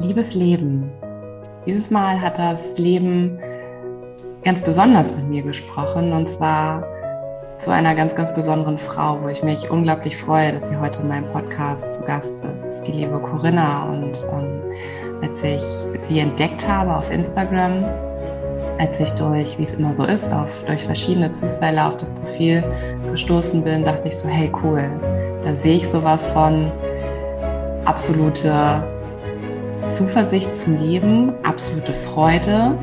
Liebes Leben. Dieses Mal hat das Leben ganz besonders mit mir gesprochen und zwar zu einer ganz, ganz besonderen Frau, wo ich mich unglaublich freue, dass sie heute in meinem Podcast zu Gast ist. Das ist die liebe Corinna und ähm, als ich sie entdeckt habe auf Instagram, als ich durch, wie es immer so ist, auf, durch verschiedene Zufälle auf das Profil gestoßen bin, dachte ich so, hey cool, da sehe ich sowas von absolute Zuversicht zum Leben, absolute Freude,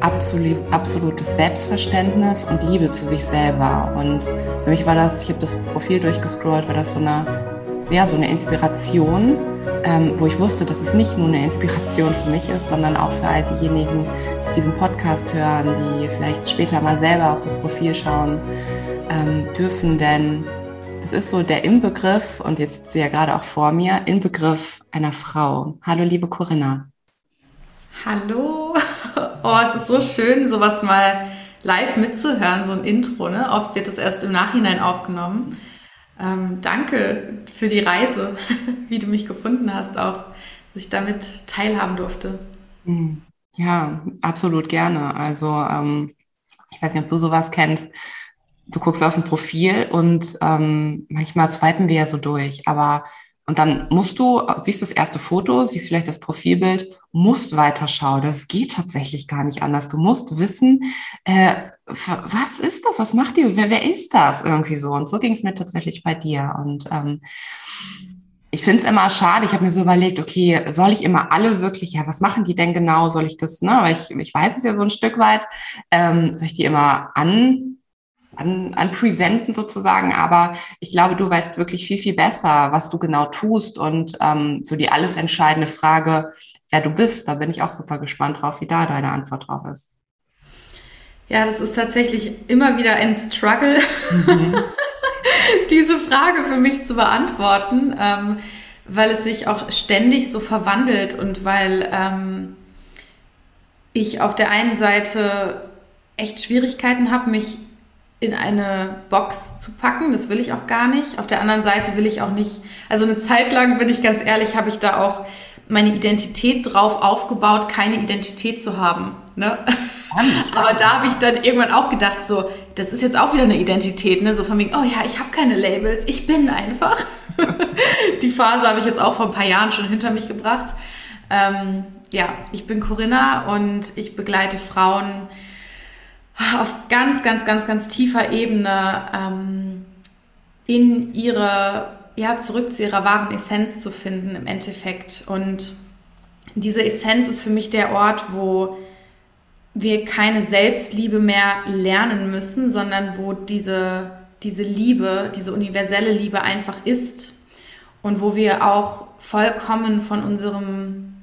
absolut, absolutes Selbstverständnis und Liebe zu sich selber. Und für mich war das, ich habe das Profil durchgescrollt, war das so eine, ja, so eine Inspiration, ähm, wo ich wusste, dass es nicht nur eine Inspiration für mich ist, sondern auch für all diejenigen, die diesen Podcast hören, die vielleicht später mal selber auf das Profil schauen ähm, dürfen, denn das ist so der Inbegriff, und jetzt sie ja gerade auch vor mir, Inbegriff einer Frau. Hallo, liebe Corinna. Hallo. Oh, es ist so schön, sowas mal live mitzuhören, so ein Intro. Ne? Oft wird das erst im Nachhinein aufgenommen. Ähm, danke für die Reise, wie du mich gefunden hast, auch, dass ich damit teilhaben durfte. Hm. Ja, absolut gerne. Also, ähm, ich weiß nicht, ob du sowas kennst du guckst auf ein Profil und ähm, manchmal swipen wir ja so durch, aber und dann musst du, siehst das erste Foto, siehst vielleicht das Profilbild, musst weiterschauen. Das geht tatsächlich gar nicht anders. Du musst wissen, äh, was ist das? Was macht die? Wer, wer ist das? Irgendwie so. Und so ging es mir tatsächlich bei dir. Und ähm, ich finde es immer schade. Ich habe mir so überlegt, okay, soll ich immer alle wirklich, ja, was machen die denn genau? Soll ich das, ne? Weil ich, ich weiß es ja so ein Stück weit. Ähm, soll ich die immer an an, an Präsenten sozusagen, aber ich glaube, du weißt wirklich viel, viel besser, was du genau tust und ähm, so die alles entscheidende Frage, wer du bist, da bin ich auch super gespannt drauf, wie da deine Antwort drauf ist. Ja, das ist tatsächlich immer wieder ein Struggle, mhm. diese Frage für mich zu beantworten, ähm, weil es sich auch ständig so verwandelt und weil ähm, ich auf der einen Seite echt Schwierigkeiten habe, mich in eine Box zu packen. Das will ich auch gar nicht. Auf der anderen Seite will ich auch nicht, also eine Zeit lang, bin ich ganz ehrlich, habe ich da auch meine Identität drauf aufgebaut, keine Identität zu haben. Ne? Aber da habe ich dann irgendwann auch gedacht, so, das ist jetzt auch wieder eine Identität, ne? So von wegen, oh ja, ich habe keine Labels, ich bin einfach. Die Phase habe ich jetzt auch vor ein paar Jahren schon hinter mich gebracht. Ähm, ja, ich bin Corinna und ich begleite Frauen, auf ganz, ganz, ganz, ganz tiefer Ebene ähm, in ihre, ja, zurück zu ihrer wahren Essenz zu finden im Endeffekt. Und diese Essenz ist für mich der Ort, wo wir keine Selbstliebe mehr lernen müssen, sondern wo diese, diese Liebe, diese universelle Liebe einfach ist und wo wir auch vollkommen von unserem,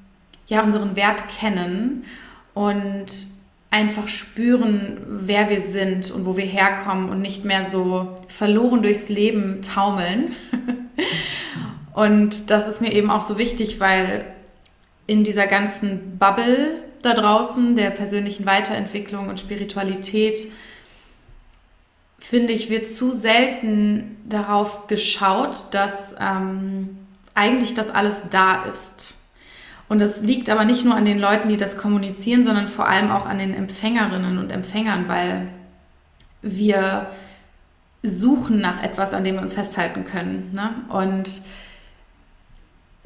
ja, unseren Wert kennen und einfach spüren, wer wir sind und wo wir herkommen und nicht mehr so verloren durchs Leben taumeln. und das ist mir eben auch so wichtig, weil in dieser ganzen Bubble da draußen der persönlichen Weiterentwicklung und Spiritualität finde ich, wird zu selten darauf geschaut, dass ähm, eigentlich das alles da ist. Und das liegt aber nicht nur an den Leuten, die das kommunizieren, sondern vor allem auch an den Empfängerinnen und Empfängern, weil wir suchen nach etwas, an dem wir uns festhalten können. Ne? Und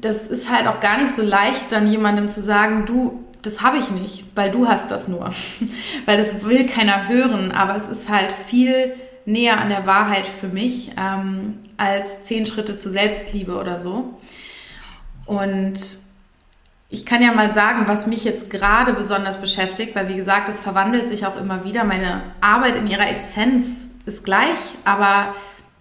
das ist halt auch gar nicht so leicht, dann jemandem zu sagen, du, das habe ich nicht, weil du hast das nur. weil das will keiner hören, aber es ist halt viel näher an der Wahrheit für mich ähm, als zehn Schritte zur Selbstliebe oder so. Und ich kann ja mal sagen, was mich jetzt gerade besonders beschäftigt, weil wie gesagt, es verwandelt sich auch immer wieder. Meine Arbeit in ihrer Essenz ist gleich, aber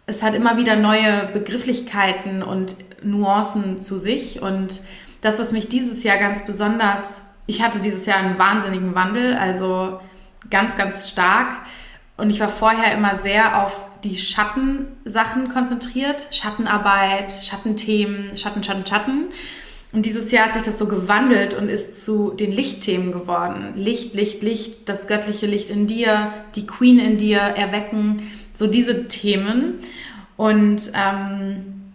es hat immer wieder neue Begrifflichkeiten und Nuancen zu sich. Und das, was mich dieses Jahr ganz besonders, ich hatte dieses Jahr einen wahnsinnigen Wandel, also ganz, ganz stark. Und ich war vorher immer sehr auf die Schattensachen konzentriert, Schattenarbeit, Schattenthemen, Schatten, Schatten, Schatten. Und dieses Jahr hat sich das so gewandelt und ist zu den Lichtthemen geworden. Licht, Licht, Licht, das göttliche Licht in dir, die Queen in dir erwecken, so diese Themen. Und ähm,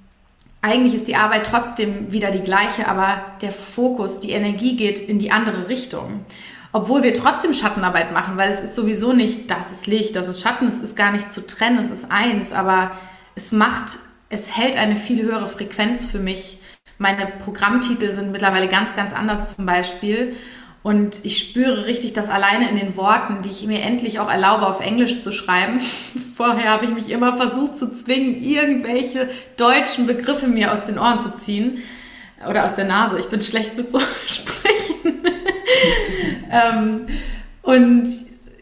eigentlich ist die Arbeit trotzdem wieder die gleiche, aber der Fokus, die Energie geht in die andere Richtung. Obwohl wir trotzdem Schattenarbeit machen, weil es ist sowieso nicht, das ist Licht, das ist Schatten, es ist gar nicht zu trennen, es ist eins, aber es macht, es hält eine viel höhere Frequenz für mich. Meine Programmtitel sind mittlerweile ganz, ganz anders zum Beispiel. Und ich spüre richtig, dass alleine in den Worten, die ich mir endlich auch erlaube, auf Englisch zu schreiben, vorher habe ich mich immer versucht zu zwingen, irgendwelche deutschen Begriffe mir aus den Ohren zu ziehen oder aus der Nase. Ich bin schlecht mit so Sprechen. ähm, und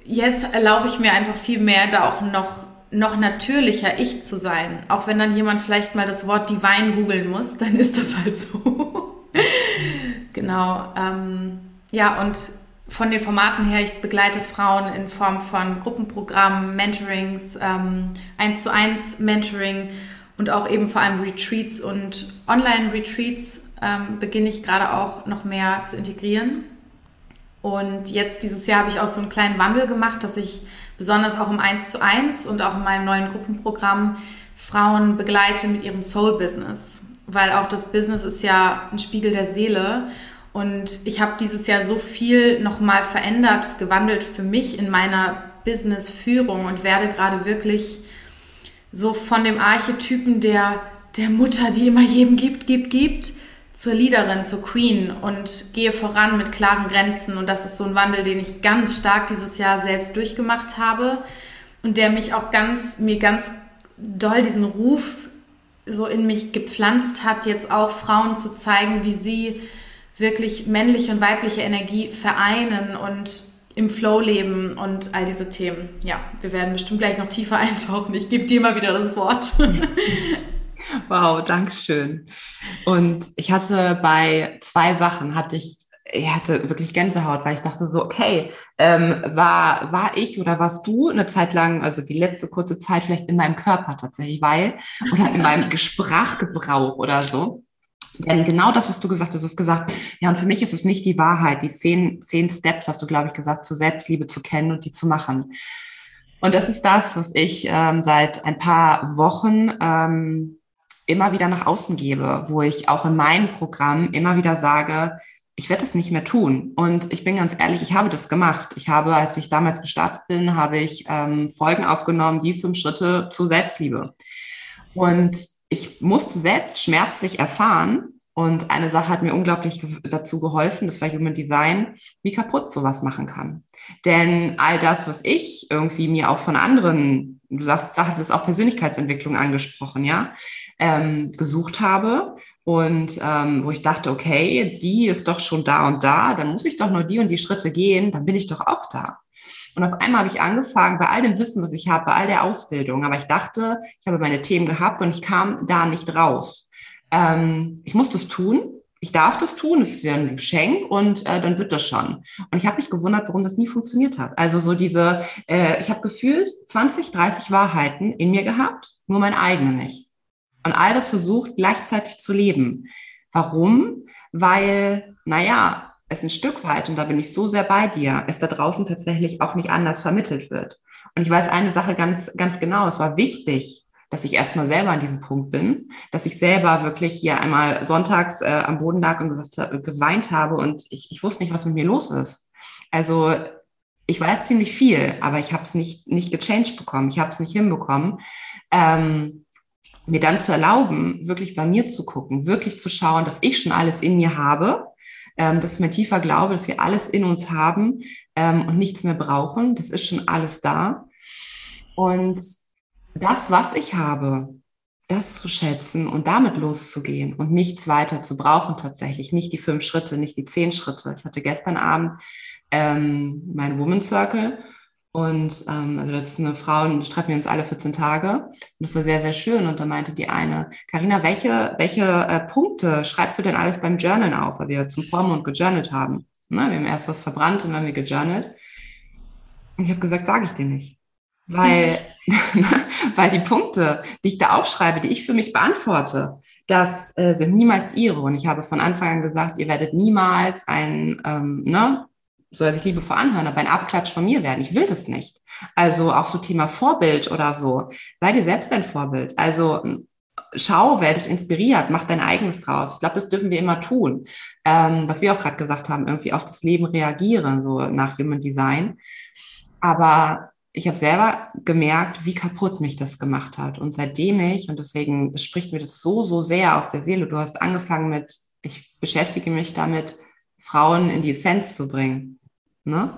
jetzt erlaube ich mir einfach viel mehr, da auch noch, noch natürlicher ich zu sein. Auch wenn dann jemand vielleicht mal das Wort Divine googeln muss, dann ist das halt so. genau. Ähm, ja, und von den Formaten her, ich begleite Frauen in Form von Gruppenprogrammen, Mentorings, ähm, 1 zu 1 Mentoring und auch eben vor allem Retreats und Online-Retreats ähm, beginne ich gerade auch noch mehr zu integrieren. Und jetzt dieses Jahr habe ich auch so einen kleinen Wandel gemacht, dass ich besonders auch im 1 zu 1 und auch in meinem neuen Gruppenprogramm Frauen begleite mit ihrem Soul-Business. Weil auch das Business ist ja ein Spiegel der Seele. Und ich habe dieses Jahr so viel nochmal verändert, gewandelt für mich in meiner Business-Führung und werde gerade wirklich so von dem Archetypen der, der Mutter, die immer jedem gibt, gibt, gibt, zur Leaderin, zur Queen und gehe voran mit klaren Grenzen. Und das ist so ein Wandel, den ich ganz stark dieses Jahr selbst durchgemacht habe und der mich auch ganz, mir ganz doll diesen Ruf so in mich gepflanzt hat, jetzt auch Frauen zu zeigen, wie sie wirklich männliche und weibliche Energie vereinen und im Flow leben und all diese Themen. Ja, wir werden bestimmt gleich noch tiefer eintauchen. Ich gebe dir mal wieder das Wort. wow, danke schön. Und ich hatte bei zwei Sachen, hatte ich, ich hatte wirklich Gänsehaut, weil ich dachte so, okay, ähm, war, war ich oder warst du eine Zeit lang, also die letzte kurze Zeit vielleicht in meinem Körper tatsächlich, weil, oder in meinem Sprachgebrauch oder so. Denn genau das, was du gesagt hast, ist gesagt, ja, und für mich ist es nicht die Wahrheit, die zehn, zehn Steps, hast du, glaube ich, gesagt, zur Selbstliebe zu kennen und die zu machen. Und das ist das, was ich ähm, seit ein paar Wochen ähm, immer wieder nach außen gebe, wo ich auch in meinem Programm immer wieder sage, ich werde es nicht mehr tun. Und ich bin ganz ehrlich, ich habe das gemacht. Ich habe, als ich damals gestartet bin, habe ich ähm, Folgen aufgenommen, die fünf Schritte zur Selbstliebe. Und ich musste selbst schmerzlich erfahren, und eine Sache hat mir unglaublich dazu geholfen, das war Human Design, wie kaputt sowas machen kann. Denn all das, was ich irgendwie mir auch von anderen, du sagst, Sache das auch Persönlichkeitsentwicklung angesprochen, ja, ähm, gesucht habe und ähm, wo ich dachte, okay, die ist doch schon da und da, dann muss ich doch nur die und die Schritte gehen, dann bin ich doch auch da. Und auf einmal habe ich angefangen, bei all dem Wissen, was ich habe, bei all der Ausbildung, aber ich dachte, ich habe meine Themen gehabt und ich kam da nicht raus. Ähm, ich muss das tun, ich darf das tun, es ist ja ein Geschenk und äh, dann wird das schon. Und ich habe mich gewundert, warum das nie funktioniert hat. Also so diese, äh, ich habe gefühlt 20, 30 Wahrheiten in mir gehabt, nur meine eigene nicht. Und all das versucht gleichzeitig zu leben. Warum? Weil, naja, es ein Stück weit, und da bin ich so sehr bei dir, es da draußen tatsächlich auch nicht anders vermittelt wird. Und ich weiß eine Sache ganz, ganz genau. Es war wichtig, dass ich erstmal selber an diesem Punkt bin, dass ich selber wirklich hier einmal sonntags äh, am Boden lag und gesagt, äh, geweint habe und ich, ich wusste nicht, was mit mir los ist. Also ich weiß ziemlich viel, aber ich habe es nicht, nicht gechanged bekommen, ich habe es nicht hinbekommen. Ähm, mir dann zu erlauben, wirklich bei mir zu gucken, wirklich zu schauen, dass ich schon alles in mir habe ähm, das ist mein tiefer Glaube, dass wir alles in uns haben ähm, und nichts mehr brauchen. Das ist schon alles da. Und das, was ich habe, das zu schätzen und damit loszugehen und nichts weiter zu brauchen tatsächlich, nicht die fünf Schritte, nicht die zehn Schritte. Ich hatte gestern Abend ähm, meinen Woman Circle und ähm, also das ist eine Frau, und treffen wir uns alle 14 Tage. Und das war sehr, sehr schön. Und da meinte die eine, Karina, welche, welche äh, Punkte schreibst du denn alles beim Journalen auf? Weil wir zum Vormond gejournalt haben. Ne? Wir haben erst was verbrannt und dann haben wir gejournalt. Und ich habe gesagt, sage ich dir nicht. Weil, weil die Punkte, die ich da aufschreibe, die ich für mich beantworte, das äh, sind niemals ihre. Und ich habe von Anfang an gesagt, ihr werdet niemals ein, ähm, ne, soll sich liebevoll anhören, aber ein Abklatsch von mir werden. Ich will das nicht. Also auch so Thema Vorbild oder so. Sei dir selbst ein Vorbild. Also schau, wer dich inspiriert, mach dein eigenes draus. Ich glaube, das dürfen wir immer tun. Ähm, was wir auch gerade gesagt haben, irgendwie auf das Leben reagieren, so nach Human Design. Aber ich habe selber gemerkt, wie kaputt mich das gemacht hat. Und seitdem ich, und deswegen, spricht mir das so, so sehr aus der Seele, du hast angefangen mit, ich beschäftige mich damit, Frauen in die Essenz zu bringen. Ne?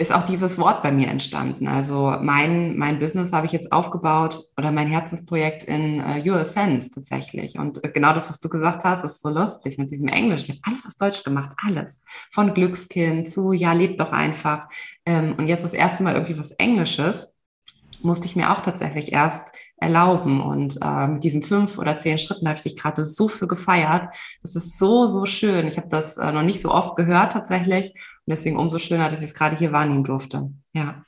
ist auch dieses Wort bei mir entstanden. Also mein, mein Business habe ich jetzt aufgebaut oder mein Herzensprojekt in uh, Your Essence tatsächlich. Und genau das, was du gesagt hast, ist so lustig mit diesem Englisch. Ich habe alles auf Deutsch gemacht, alles. Von Glückskind zu, ja, lebt doch einfach. Ähm, und jetzt das erste Mal irgendwie was Englisches musste ich mir auch tatsächlich erst erlauben. Und äh, mit diesen fünf oder zehn Schritten habe ich dich gerade so für gefeiert. Das ist so, so schön. Ich habe das äh, noch nicht so oft gehört tatsächlich. Und deswegen umso schöner, dass ich es gerade hier wahrnehmen durfte. Ja.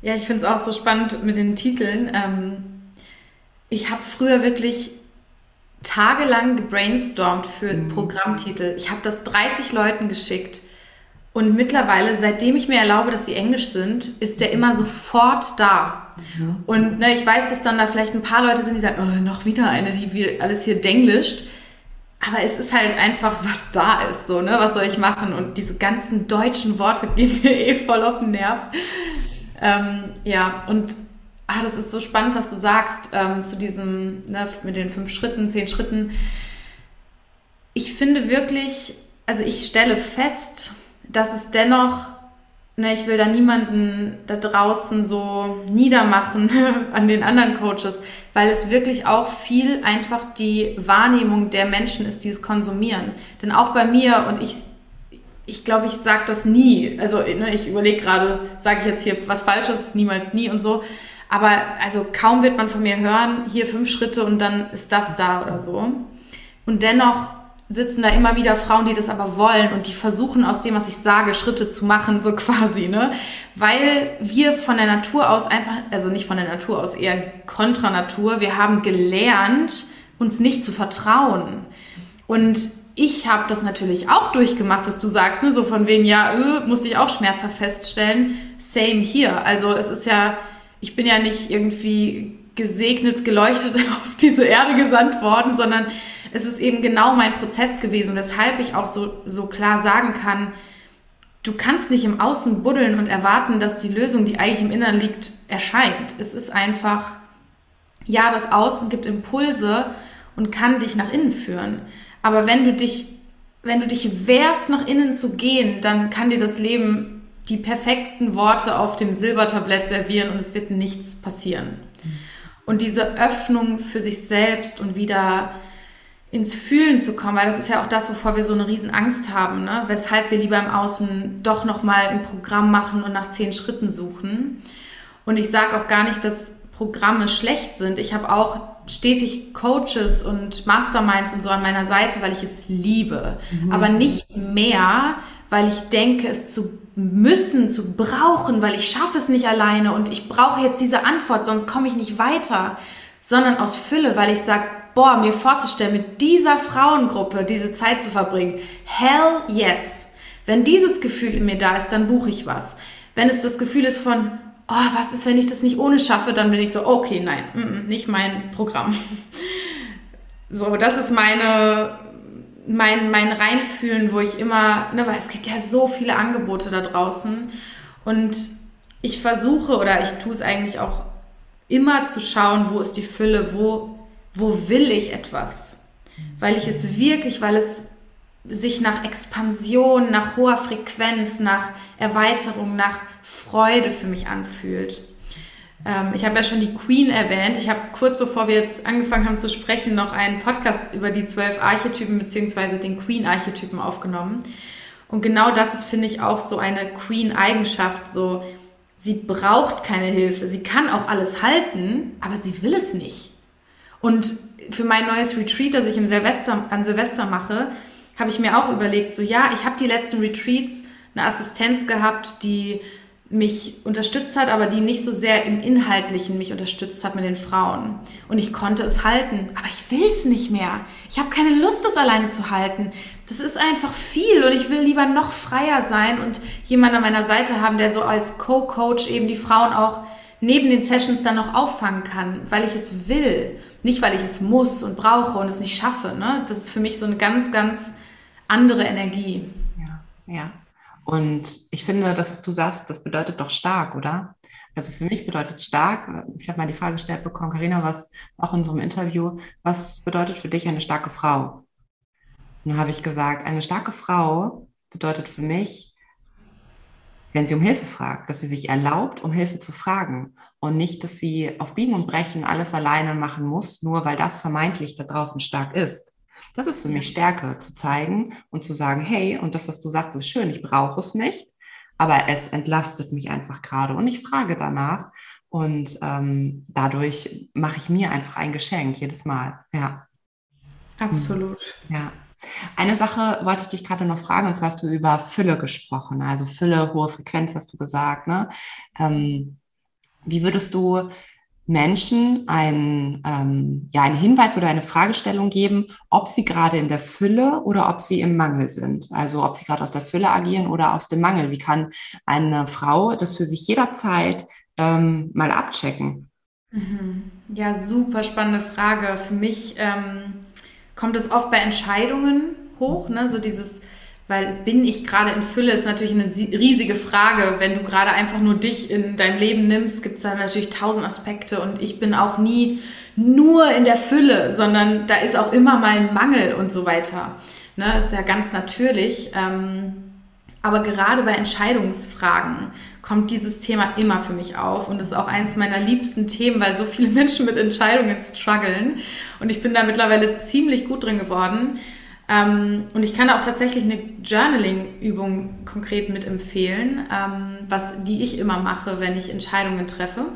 Ja, ich finde es auch so spannend mit den Titeln. Ähm, ich habe früher wirklich tagelang gebrainstormt für mhm. Programmtitel. Ich habe das 30 Leuten geschickt. Und mittlerweile, seitdem ich mir erlaube, dass sie Englisch sind, ist der immer sofort da. Und ne, ich weiß, dass dann da vielleicht ein paar Leute sind, die sagen, oh, noch wieder eine, die alles hier denglischt. Aber es ist halt einfach, was da ist, so, ne? Was soll ich machen? Und diese ganzen deutschen Worte gehen mir eh voll auf den Nerv. Ähm, ja, und ah, das ist so spannend, was du sagst ähm, zu diesem, ne, mit den fünf Schritten, zehn Schritten. Ich finde wirklich, also ich stelle fest, dass es dennoch ne, ich will da niemanden da draußen so niedermachen an den anderen Coaches, weil es wirklich auch viel einfach die Wahrnehmung der Menschen ist, die es konsumieren. Denn auch bei mir und ich, ich glaube, ich sage das nie. Also ne, ich überlege gerade, sage ich jetzt hier was Falsches, niemals nie und so. Aber also kaum wird man von mir hören, hier fünf Schritte und dann ist das da oder so. Und dennoch sitzen da immer wieder Frauen, die das aber wollen und die versuchen aus dem, was ich sage, Schritte zu machen, so quasi, ne? Weil wir von der Natur aus einfach, also nicht von der Natur aus, eher kontra Natur, wir haben gelernt, uns nicht zu vertrauen. Und ich habe das natürlich auch durchgemacht, was du sagst, ne? So von wegen, ja, äh, musste ich auch schmerzhaft feststellen. Same hier. Also es ist ja, ich bin ja nicht irgendwie gesegnet, geleuchtet auf diese Erde gesandt worden, sondern es ist eben genau mein Prozess gewesen, weshalb ich auch so, so klar sagen kann, du kannst nicht im Außen buddeln und erwarten, dass die Lösung, die eigentlich im Inneren liegt, erscheint. Es ist einfach, ja, das Außen gibt Impulse und kann dich nach innen führen. Aber wenn du dich, wenn du dich wehrst, nach innen zu gehen, dann kann dir das Leben die perfekten Worte auf dem Silbertablett servieren und es wird nichts passieren. Und diese Öffnung für sich selbst und wieder ins Fühlen zu kommen, weil das ist ja auch das, wovor wir so eine riesen Angst haben, ne? weshalb wir lieber im Außen doch nochmal ein Programm machen und nach zehn Schritten suchen. Und ich sage auch gar nicht, dass Programme schlecht sind. Ich habe auch stetig Coaches und Masterminds und so an meiner Seite, weil ich es liebe. Mhm. Aber nicht mehr, weil ich denke, es zu müssen, zu brauchen, weil ich schaffe es nicht alleine und ich brauche jetzt diese Antwort, sonst komme ich nicht weiter, sondern aus Fülle, weil ich sage, boah, mir vorzustellen, mit dieser Frauengruppe diese Zeit zu verbringen. Hell yes. Wenn dieses Gefühl in mir da ist, dann buche ich was. Wenn es das Gefühl ist von, oh, was ist, wenn ich das nicht ohne schaffe, dann bin ich so, okay, nein, nicht mein Programm. So, das ist meine, mein, mein Reinfühlen, wo ich immer, ne, weil es gibt ja so viele Angebote da draußen und ich versuche oder ich tue es eigentlich auch immer zu schauen, wo ist die Fülle, wo wo will ich etwas? Weil ich es wirklich, weil es sich nach Expansion, nach hoher Frequenz, nach Erweiterung, nach Freude für mich anfühlt. Ähm, ich habe ja schon die Queen erwähnt. Ich habe kurz bevor wir jetzt angefangen haben zu sprechen, noch einen Podcast über die zwölf Archetypen bzw. den Queen-Archetypen aufgenommen. Und genau das ist, finde ich, auch so eine Queen-Eigenschaft. So, sie braucht keine Hilfe. Sie kann auch alles halten, aber sie will es nicht. Und für mein neues Retreat, das ich im Silvester, an Silvester mache, habe ich mir auch überlegt, so ja, ich habe die letzten Retreats eine Assistenz gehabt, die mich unterstützt hat, aber die nicht so sehr im Inhaltlichen mich unterstützt hat mit den Frauen. Und ich konnte es halten, aber ich will es nicht mehr. Ich habe keine Lust, das alleine zu halten. Das ist einfach viel und ich will lieber noch freier sein und jemanden an meiner Seite haben, der so als Co-Coach eben die Frauen auch neben den Sessions dann noch auffangen kann, weil ich es will, nicht weil ich es muss und brauche und es nicht schaffe. Ne? Das ist für mich so eine ganz, ganz andere Energie. Ja, ja. Und ich finde, das, was du sagst, das bedeutet doch stark, oder? Also für mich bedeutet stark, ich habe mal die Frage gestellt bekommen, Karina, was auch in einem Interview, was bedeutet für dich eine starke Frau? Und dann habe ich gesagt, eine starke Frau bedeutet für mich, wenn sie um Hilfe fragt, dass sie sich erlaubt, um Hilfe zu fragen und nicht, dass sie auf Biegen und Brechen alles alleine machen muss, nur weil das vermeintlich da draußen stark ist. Das ist für mich Stärke, zu zeigen und zu sagen, hey, und das, was du sagst, ist schön, ich brauche es nicht, aber es entlastet mich einfach gerade und ich frage danach und ähm, dadurch mache ich mir einfach ein Geschenk jedes Mal. Ja. Absolut. Ja. Eine Sache wollte ich dich gerade noch fragen, und zwar hast du über Fülle gesprochen, also Fülle, hohe Frequenz hast du gesagt. Ne? Ähm, wie würdest du Menschen einen, ähm, ja, einen Hinweis oder eine Fragestellung geben, ob sie gerade in der Fülle oder ob sie im Mangel sind. Also ob sie gerade aus der Fülle agieren oder aus dem Mangel. Wie kann eine Frau das für sich jederzeit ähm, mal abchecken? Mhm. Ja, super spannende Frage. Für mich ähm, kommt es oft bei Entscheidungen hoch, ne? so dieses, weil bin ich gerade in Fülle, ist natürlich eine riesige Frage. Wenn du gerade einfach nur dich in deinem Leben nimmst, gibt es da natürlich tausend Aspekte und ich bin auch nie nur in der Fülle, sondern da ist auch immer mal ein Mangel und so weiter. Ne? Das ist ja ganz natürlich. Ähm, aber gerade bei Entscheidungsfragen kommt dieses Thema immer für mich auf und ist auch eines meiner liebsten Themen, weil so viele Menschen mit Entscheidungen strugglen und ich bin da mittlerweile ziemlich gut drin geworden. Ähm, und ich kann auch tatsächlich eine Journaling-Übung konkret mitempfehlen, ähm, was die ich immer mache, wenn ich Entscheidungen treffe.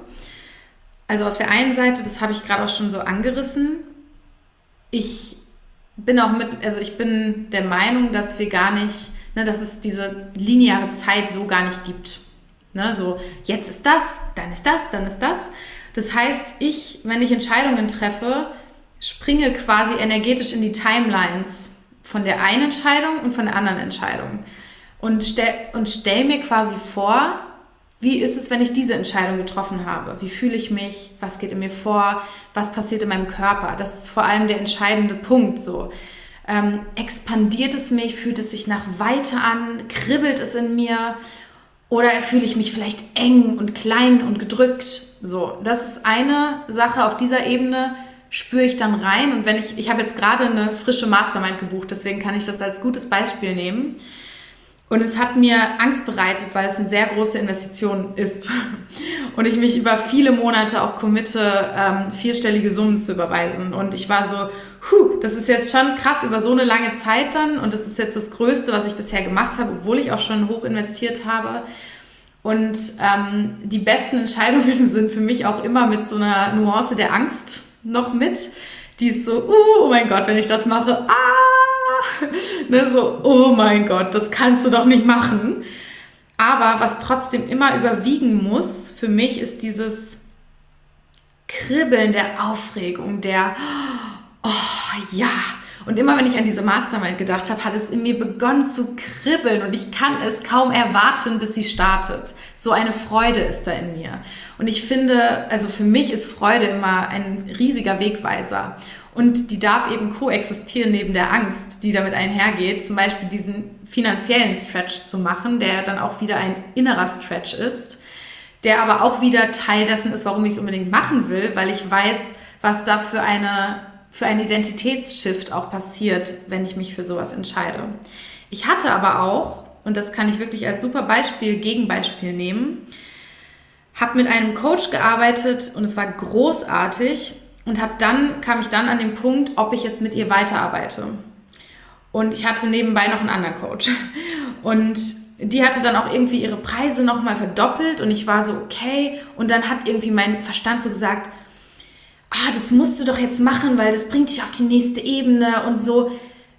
Also auf der einen Seite, das habe ich gerade auch schon so angerissen, ich bin auch mit, also ich bin der Meinung, dass wir gar nicht, ne, dass es diese lineare Zeit so gar nicht gibt. Ne, so, jetzt ist das, dann ist das, dann ist das. Das heißt, ich, wenn ich Entscheidungen treffe, springe quasi energetisch in die Timelines von der einen Entscheidung und von der anderen Entscheidung. Und stell, und stell mir quasi vor, wie ist es, wenn ich diese Entscheidung getroffen habe? Wie fühle ich mich? Was geht in mir vor? Was passiert in meinem Körper? Das ist vor allem der entscheidende Punkt. So ähm, expandiert es mich? Fühlt es sich nach weiter an? Kribbelt es in mir? Oder fühle ich mich vielleicht eng und klein und gedrückt? So, das ist eine Sache auf dieser Ebene spüre ich dann rein. Und wenn ich, ich habe jetzt gerade eine frische Mastermind gebucht, deswegen kann ich das als gutes Beispiel nehmen. Und es hat mir Angst bereitet, weil es eine sehr große Investition ist. Und ich mich über viele Monate auch committe, ähm, vierstellige Summen zu überweisen. Und ich war so, puh, das ist jetzt schon krass über so eine lange Zeit dann. Und das ist jetzt das Größte, was ich bisher gemacht habe, obwohl ich auch schon hoch investiert habe. Und ähm, die besten Entscheidungen sind für mich auch immer mit so einer Nuance der Angst noch mit. Die ist so, uh, oh mein Gott, wenn ich das mache, ah, ne, so, oh mein Gott, das kannst du doch nicht machen. Aber was trotzdem immer überwiegen muss, für mich ist dieses Kribbeln der Aufregung, der, oh ja, und immer wenn ich an diese Mastermind gedacht habe, hat es in mir begonnen zu kribbeln und ich kann es kaum erwarten, bis sie startet. So eine Freude ist da in mir. Und ich finde, also für mich ist Freude immer ein riesiger Wegweiser. Und die darf eben koexistieren neben der Angst, die damit einhergeht. Zum Beispiel diesen finanziellen Stretch zu machen, der dann auch wieder ein innerer Stretch ist, der aber auch wieder Teil dessen ist, warum ich es unbedingt machen will, weil ich weiß, was da für eine für einen Identitätsshift auch passiert, wenn ich mich für sowas entscheide. Ich hatte aber auch, und das kann ich wirklich als super Beispiel, Gegenbeispiel nehmen, habe mit einem Coach gearbeitet und es war großartig und habe dann kam ich dann an den Punkt, ob ich jetzt mit ihr weiterarbeite. Und ich hatte nebenbei noch einen anderen Coach und die hatte dann auch irgendwie ihre Preise noch mal verdoppelt und ich war so okay und dann hat irgendwie mein Verstand so gesagt, ah, das musst du doch jetzt machen, weil das bringt dich auf die nächste Ebene und so.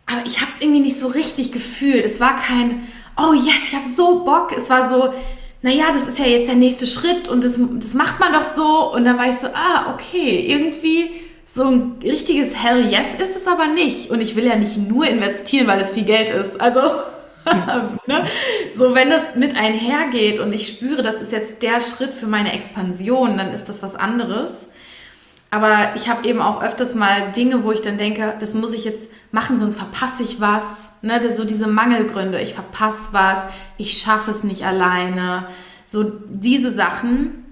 Aber ich habe es irgendwie nicht so richtig gefühlt. Es war kein, oh yes, ich habe so Bock. Es war so, naja, das ist ja jetzt der nächste Schritt und das, das macht man doch so. Und dann war ich so, ah, okay, irgendwie so ein richtiges Hell yes ist es aber nicht. Und ich will ja nicht nur investieren, weil es viel Geld ist. Also ne? So, wenn das mit einhergeht und ich spüre, das ist jetzt der Schritt für meine Expansion, dann ist das was anderes. Aber ich habe eben auch öfters mal Dinge, wo ich dann denke, das muss ich jetzt machen, sonst verpasse ich was. Ne? Das, so diese Mangelgründe, ich verpasse was, ich schaffe es nicht alleine. So diese Sachen.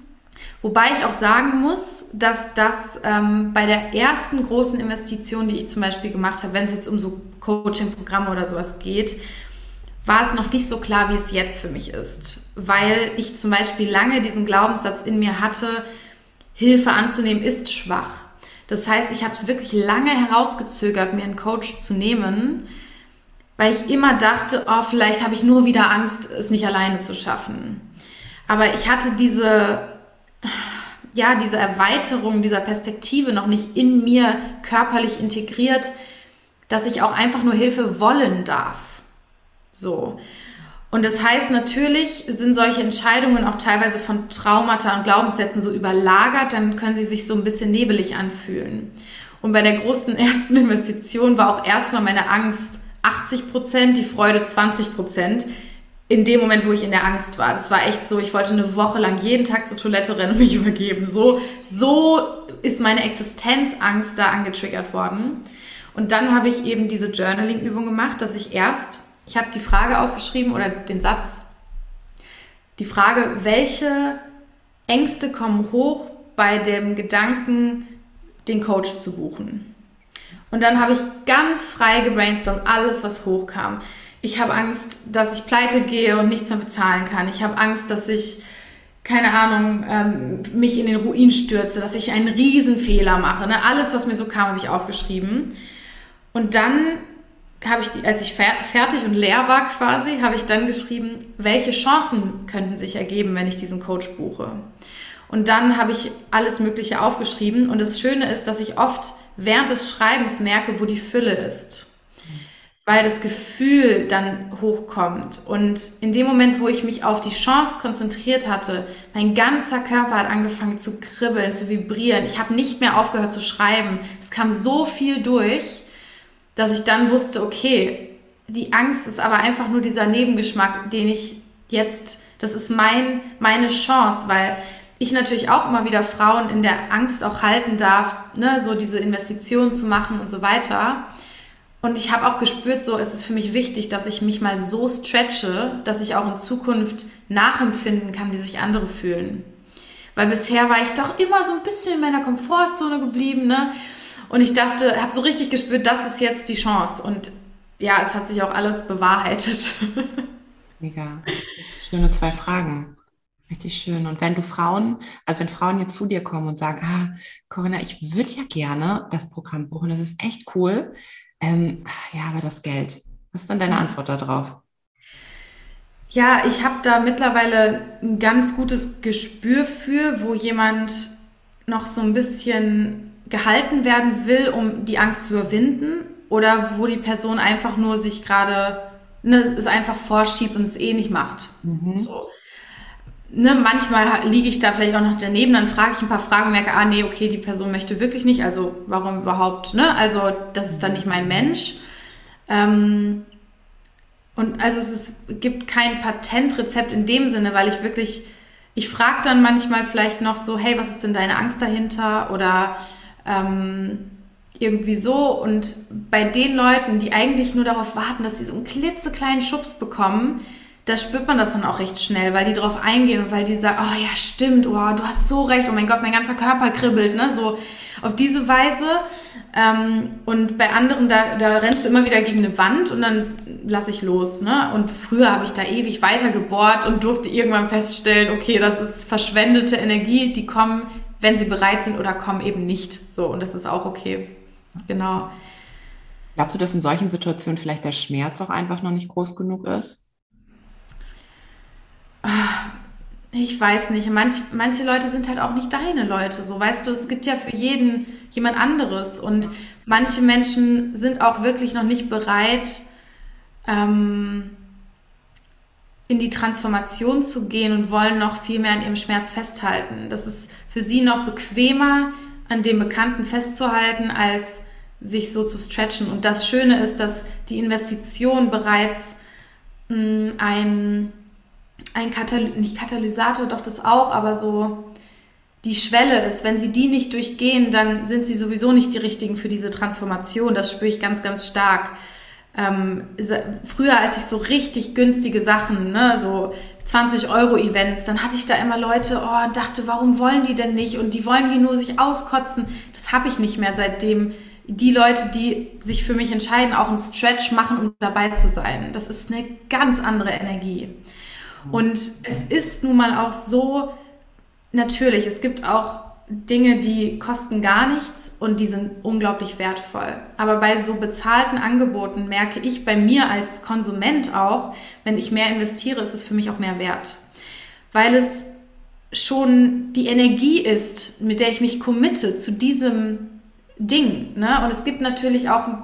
Wobei ich auch sagen muss, dass das ähm, bei der ersten großen Investition, die ich zum Beispiel gemacht habe, wenn es jetzt um so Coaching-Programme oder sowas geht, war es noch nicht so klar, wie es jetzt für mich ist. Weil ich zum Beispiel lange diesen Glaubenssatz in mir hatte, Hilfe anzunehmen ist schwach. Das heißt, ich habe es wirklich lange herausgezögert, mir einen Coach zu nehmen, weil ich immer dachte, oh, vielleicht habe ich nur wieder Angst, es nicht alleine zu schaffen. Aber ich hatte diese, ja, diese Erweiterung dieser Perspektive noch nicht in mir körperlich integriert, dass ich auch einfach nur Hilfe wollen darf. So. Und das heißt, natürlich sind solche Entscheidungen auch teilweise von Traumata und Glaubenssätzen so überlagert, dann können sie sich so ein bisschen nebelig anfühlen. Und bei der großen ersten Investition war auch erstmal meine Angst 80 Prozent, die Freude 20 Prozent. In dem Moment, wo ich in der Angst war. Das war echt so, ich wollte eine Woche lang jeden Tag zur Toilette rennen und mich übergeben. So, so ist meine Existenzangst da angetriggert worden. Und dann habe ich eben diese Journaling-Übung gemacht, dass ich erst ich habe die Frage aufgeschrieben oder den Satz, die Frage, welche Ängste kommen hoch bei dem Gedanken, den Coach zu buchen. Und dann habe ich ganz frei gebrainstormt, alles, was hochkam. Ich habe Angst, dass ich pleite gehe und nichts mehr bezahlen kann. Ich habe Angst, dass ich, keine Ahnung, ähm, mich in den Ruin stürze, dass ich einen Riesenfehler mache. Ne? Alles, was mir so kam, habe ich aufgeschrieben. Und dann habe ich die, als ich fertig und leer war quasi, habe ich dann geschrieben, welche Chancen könnten sich ergeben, wenn ich diesen Coach buche. Und dann habe ich alles Mögliche aufgeschrieben. Und das Schöne ist, dass ich oft während des Schreibens merke, wo die Fülle ist. Weil das Gefühl dann hochkommt. Und in dem Moment, wo ich mich auf die Chance konzentriert hatte, mein ganzer Körper hat angefangen zu kribbeln, zu vibrieren. Ich habe nicht mehr aufgehört zu schreiben. Es kam so viel durch dass ich dann wusste, okay, die Angst ist aber einfach nur dieser Nebengeschmack, den ich jetzt, das ist mein, meine Chance, weil ich natürlich auch immer wieder Frauen in der Angst auch halten darf, ne, so diese Investitionen zu machen und so weiter. Und ich habe auch gespürt, so es ist für mich wichtig, dass ich mich mal so stretche, dass ich auch in Zukunft nachempfinden kann, wie sich andere fühlen. Weil bisher war ich doch immer so ein bisschen in meiner Komfortzone geblieben, ne? Und ich dachte, habe so richtig gespürt, das ist jetzt die Chance. Und ja, es hat sich auch alles bewahrheitet. Mega. Schöne zwei Fragen. Richtig schön. Und wenn du Frauen, also wenn Frauen jetzt zu dir kommen und sagen, ah, Corinna, ich würde ja gerne das Programm buchen, das ist echt cool. Ähm, ja, aber das Geld. Was ist dann deine Antwort darauf? Ja, ich habe da mittlerweile ein ganz gutes Gespür für, wo jemand noch so ein bisschen gehalten werden will, um die Angst zu überwinden oder wo die Person einfach nur sich gerade ne, es einfach vorschiebt und es eh nicht macht. Mhm. So. Ne, manchmal liege ich da vielleicht auch noch daneben, dann frage ich ein paar Fragen und merke, ah nee, okay, die Person möchte wirklich nicht, also warum überhaupt, ne? Also das ist dann nicht mein Mensch. Ähm, und also es ist, gibt kein Patentrezept in dem Sinne, weil ich wirklich, ich frage dann manchmal vielleicht noch so, hey, was ist denn deine Angst dahinter? Oder ähm, irgendwie so. Und bei den Leuten, die eigentlich nur darauf warten, dass sie so einen klitzekleinen Schubs bekommen, da spürt man das dann auch recht schnell, weil die darauf eingehen und weil die sagen, oh ja, stimmt, oh, du hast so recht, oh mein Gott, mein ganzer Körper kribbelt, ne? So auf diese Weise. Ähm, und bei anderen, da, da rennst du immer wieder gegen eine Wand und dann lasse ich los. Ne? Und früher habe ich da ewig weiter gebohrt und durfte irgendwann feststellen, okay, das ist verschwendete Energie, die kommen wenn sie bereit sind oder kommen eben nicht. So, und das ist auch okay. Genau. Glaubst du, dass in solchen Situationen vielleicht der Schmerz auch einfach noch nicht groß genug ist? Ich weiß nicht. Manch, manche Leute sind halt auch nicht deine Leute. So, weißt du, es gibt ja für jeden jemand anderes. Und manche Menschen sind auch wirklich noch nicht bereit, ähm, in die Transformation zu gehen und wollen noch viel mehr an ihrem Schmerz festhalten. Das ist für sie noch bequemer, an dem Bekannten festzuhalten, als sich so zu stretchen. Und das Schöne ist, dass die Investition bereits mh, ein, ein Katal nicht Katalysator, doch das auch, aber so die Schwelle ist. Wenn sie die nicht durchgehen, dann sind sie sowieso nicht die richtigen für diese Transformation. Das spüre ich ganz, ganz stark. Ähm, früher, als ich so richtig günstige Sachen, ne, so 20 Euro Events, dann hatte ich da immer Leute, oh, und dachte, warum wollen die denn nicht? Und die wollen hier nur sich auskotzen. Das habe ich nicht mehr, seitdem die Leute, die sich für mich entscheiden, auch einen Stretch machen, um dabei zu sein. Das ist eine ganz andere Energie. Und es ist nun mal auch so, natürlich, es gibt auch Dinge, die kosten gar nichts und die sind unglaublich wertvoll. Aber bei so bezahlten Angeboten merke ich bei mir als Konsument auch, wenn ich mehr investiere, ist es für mich auch mehr wert. Weil es schon die Energie ist, mit der ich mich committe zu diesem Ding. Ne? Und es gibt natürlich auch ein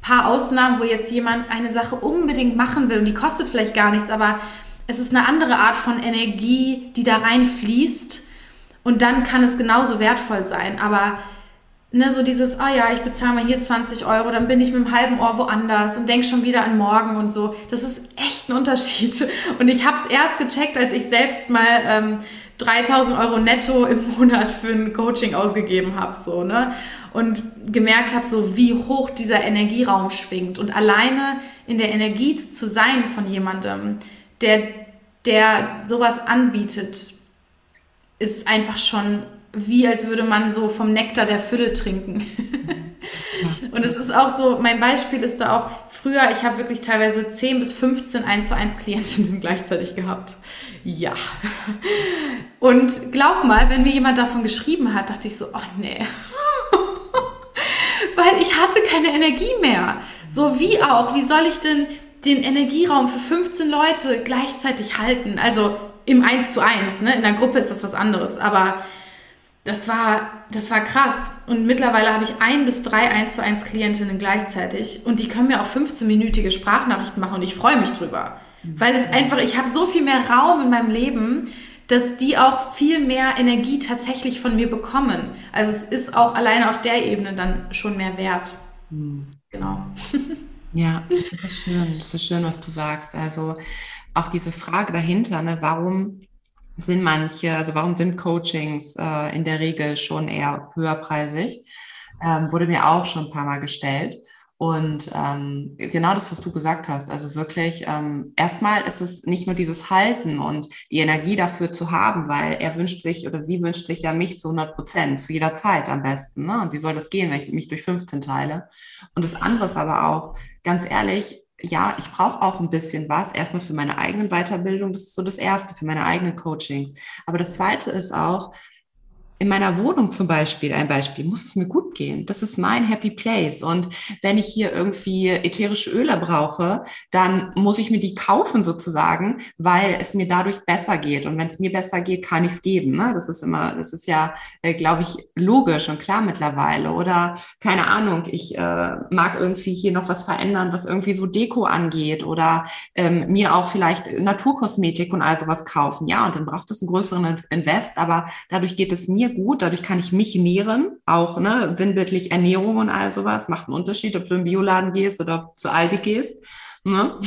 paar Ausnahmen, wo jetzt jemand eine Sache unbedingt machen will und die kostet vielleicht gar nichts, aber es ist eine andere Art von Energie, die da reinfließt und dann kann es genauso wertvoll sein. Aber ne, so dieses, oh ja, ich bezahle mal hier 20 Euro, dann bin ich mit einem halben Ohr woanders und denke schon wieder an morgen und so. Das ist echt ein Unterschied. Und ich habe es erst gecheckt, als ich selbst mal ähm, 3000 Euro netto im Monat für ein Coaching ausgegeben habe. So, ne? Und gemerkt habe, so wie hoch dieser Energieraum schwingt. Und alleine in der Energie zu sein von jemandem, der, der sowas anbietet, ist einfach schon wie, als würde man so vom Nektar der Fülle trinken. und es ist auch so, mein Beispiel ist da auch, früher, ich habe wirklich teilweise 10 bis 15 1 zu 1 Klientinnen gleichzeitig gehabt. Ja. Und glaub mal, wenn mir jemand davon geschrieben hat, dachte ich so, oh nee. Weil ich hatte keine Energie mehr. So wie auch, wie soll ich denn den Energieraum für 15 Leute gleichzeitig halten? Also im 1 zu 1, ne? In der Gruppe ist das was anderes, aber das war, das war krass. Und mittlerweile habe ich ein bis drei 1 zu 1 Klientinnen gleichzeitig und die können mir auch 15-minütige Sprachnachrichten machen und ich freue mich drüber. Mhm. Weil es einfach, ich habe so viel mehr Raum in meinem Leben, dass die auch viel mehr Energie tatsächlich von mir bekommen. Also es ist auch alleine auf der Ebene dann schon mehr wert. Mhm. Genau. Ja, das ist schön. Das ist schön, was du sagst. Also auch diese Frage dahinter, ne, warum sind manche, also warum sind Coachings äh, in der Regel schon eher höherpreisig, ähm, wurde mir auch schon ein paar Mal gestellt. Und ähm, genau das, was du gesagt hast, also wirklich, ähm, erstmal ist es nicht nur dieses Halten und die Energie dafür zu haben, weil er wünscht sich oder sie wünscht sich ja mich zu 100 Prozent, zu jeder Zeit am besten. Ne? Und wie soll das gehen, wenn ich mich durch 15 teile? Und das andere ist aber auch, ganz ehrlich, ja, ich brauche auch ein bisschen was, erstmal für meine eigenen Weiterbildung, das ist so das Erste, für meine eigenen Coachings. Aber das Zweite ist auch, in meiner Wohnung zum Beispiel, ein Beispiel, muss es mir gut gehen. Das ist mein Happy Place. Und wenn ich hier irgendwie ätherische Öle brauche, dann muss ich mir die kaufen sozusagen, weil es mir dadurch besser geht. Und wenn es mir besser geht, kann ich es geben. Ne? Das ist immer, das ist ja, äh, glaube ich, logisch und klar mittlerweile. Oder keine Ahnung, ich äh, mag irgendwie hier noch was verändern, was irgendwie so Deko angeht oder ähm, mir auch vielleicht Naturkosmetik und all sowas kaufen. Ja, und dann braucht es einen größeren Invest, aber dadurch geht es mir gut, dadurch kann ich mich nähren, auch ne, sinnbildlich Ernährung und all sowas, macht einen Unterschied, ob du im Bioladen gehst oder zu Aldi gehst. Ne?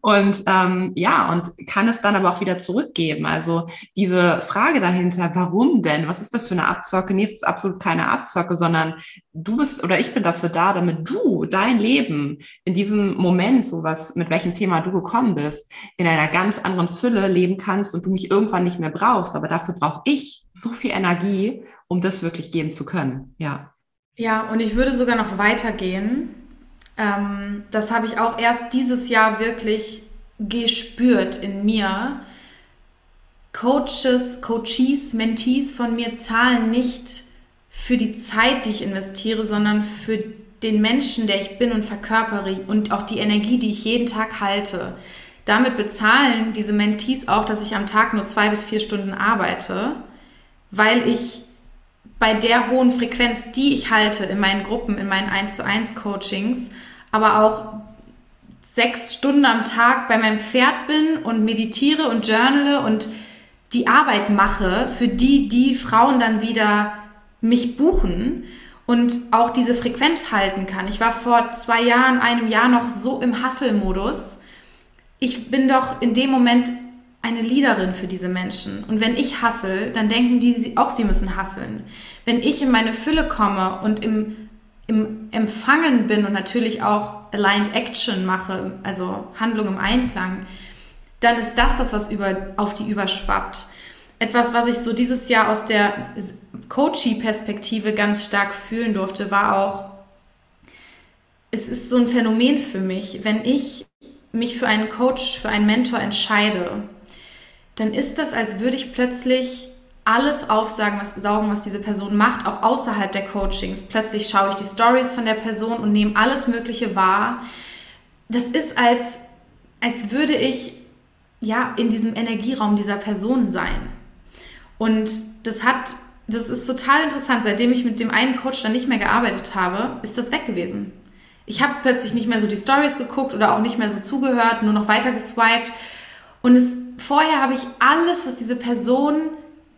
Und ähm, ja, und kann es dann aber auch wieder zurückgeben. Also diese Frage dahinter, warum denn? Was ist das für eine Abzocke? Nee, es ist absolut keine Abzocke, sondern du bist oder ich bin dafür da, damit du dein Leben in diesem Moment, so was, mit welchem Thema du gekommen bist, in einer ganz anderen Fülle leben kannst und du mich irgendwann nicht mehr brauchst. Aber dafür brauche ich so viel Energie, um das wirklich geben zu können. Ja. Ja, und ich würde sogar noch weitergehen ähm, das habe ich auch erst dieses Jahr wirklich gespürt in mir. Coaches, Coaches, Mentees von mir zahlen nicht für die Zeit, die ich investiere, sondern für den Menschen, der ich bin und verkörpere und auch die Energie, die ich jeden Tag halte. Damit bezahlen diese Mentees auch, dass ich am Tag nur zwei bis vier Stunden arbeite, weil ich bei der hohen Frequenz, die ich halte in meinen Gruppen, in meinen 1 zu 1 Coachings, aber auch sechs Stunden am Tag bei meinem Pferd bin und meditiere und journale und die Arbeit mache, für die die Frauen dann wieder mich buchen und auch diese Frequenz halten kann. Ich war vor zwei Jahren, einem Jahr noch so im Hustle-Modus, ich bin doch in dem Moment eine Leaderin für diese Menschen. Und wenn ich hassel, dann denken die auch, sie müssen hasseln. Wenn ich in meine Fülle komme und im, im Empfangen bin und natürlich auch Aligned Action mache, also Handlung im Einklang, dann ist das das, was über, auf die überschwappt. Etwas, was ich so dieses Jahr aus der Coaching-Perspektive ganz stark fühlen durfte, war auch, es ist so ein Phänomen für mich, wenn ich mich für einen Coach, für einen Mentor entscheide, dann ist das, als würde ich plötzlich alles aufsagen, was, saugen, was diese Person macht, auch außerhalb der Coachings. Plötzlich schaue ich die Stories von der Person und nehme alles Mögliche wahr. Das ist, als, als würde ich ja in diesem Energieraum dieser Person sein. Und das hat, das ist total interessant. Seitdem ich mit dem einen Coach dann nicht mehr gearbeitet habe, ist das weg gewesen. Ich habe plötzlich nicht mehr so die Stories geguckt oder auch nicht mehr so zugehört, nur noch weiter geswiped. Und es, vorher habe ich alles, was diese Person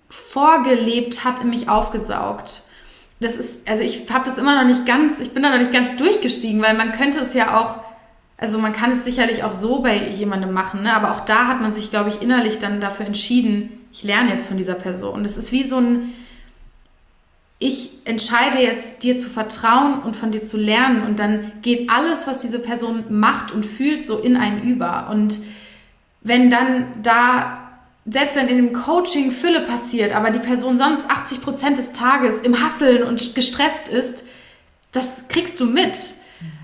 vorgelebt hat, in mich aufgesaugt. Das ist, also ich habe das immer noch nicht ganz, ich bin da noch nicht ganz durchgestiegen, weil man könnte es ja auch, also man kann es sicherlich auch so bei jemandem machen, ne? aber auch da hat man sich, glaube ich, innerlich dann dafür entschieden, ich lerne jetzt von dieser Person. Das ist wie so ein, ich entscheide jetzt dir zu vertrauen und von dir zu lernen und dann geht alles, was diese Person macht und fühlt, so in einen über. Und wenn dann da selbst wenn in dem Coaching Fülle passiert, aber die Person sonst 80 Prozent des Tages im Hasseln und gestresst ist, das kriegst du mit.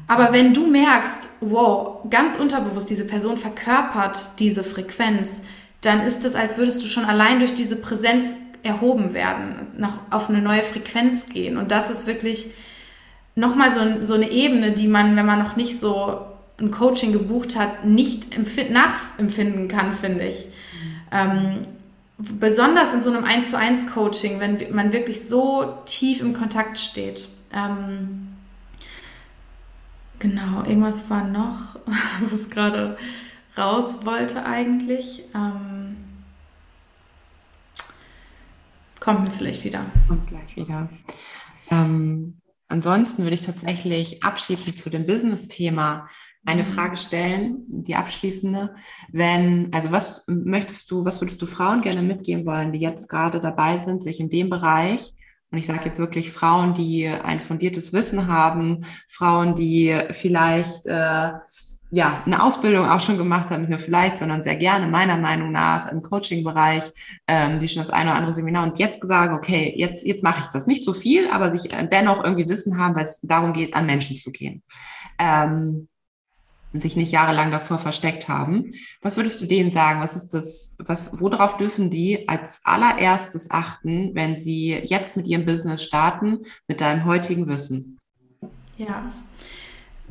Aber wenn du merkst, wow, ganz unterbewusst, diese Person verkörpert diese Frequenz, dann ist es, als würdest du schon allein durch diese Präsenz erhoben werden, noch auf eine neue Frequenz gehen. Und das ist wirklich nochmal so, so eine Ebene, die man, wenn man noch nicht so ein Coaching gebucht hat, nicht nachempfinden kann, finde ich. Ähm, besonders in so einem 1 zu 1 Coaching, wenn man wirklich so tief im Kontakt steht. Ähm, genau, irgendwas war noch, was gerade raus wollte eigentlich. Ähm, kommt mir vielleicht wieder. Kommt gleich wieder. Ähm, ansonsten würde ich tatsächlich abschließend zu dem Business-Thema eine mhm. Frage stellen, die abschließende. Wenn, also was möchtest du, was würdest du Frauen gerne mitgeben wollen, die jetzt gerade dabei sind, sich in dem Bereich, und ich sage jetzt wirklich Frauen, die ein fundiertes Wissen haben, Frauen, die vielleicht äh, ja eine Ausbildung auch schon gemacht haben, nicht nur vielleicht, sondern sehr gerne, meiner Meinung nach, im Coaching-Bereich, ähm, die schon das eine oder andere Seminar und jetzt sagen, okay, jetzt, jetzt mache ich das nicht so viel, aber sich dennoch irgendwie Wissen haben, weil es darum geht, an Menschen zu gehen. Ähm, sich nicht jahrelang davor versteckt haben. Was würdest du denen sagen? Was ist das, was, worauf dürfen die als allererstes achten, wenn sie jetzt mit ihrem Business starten, mit deinem heutigen Wissen? Ja.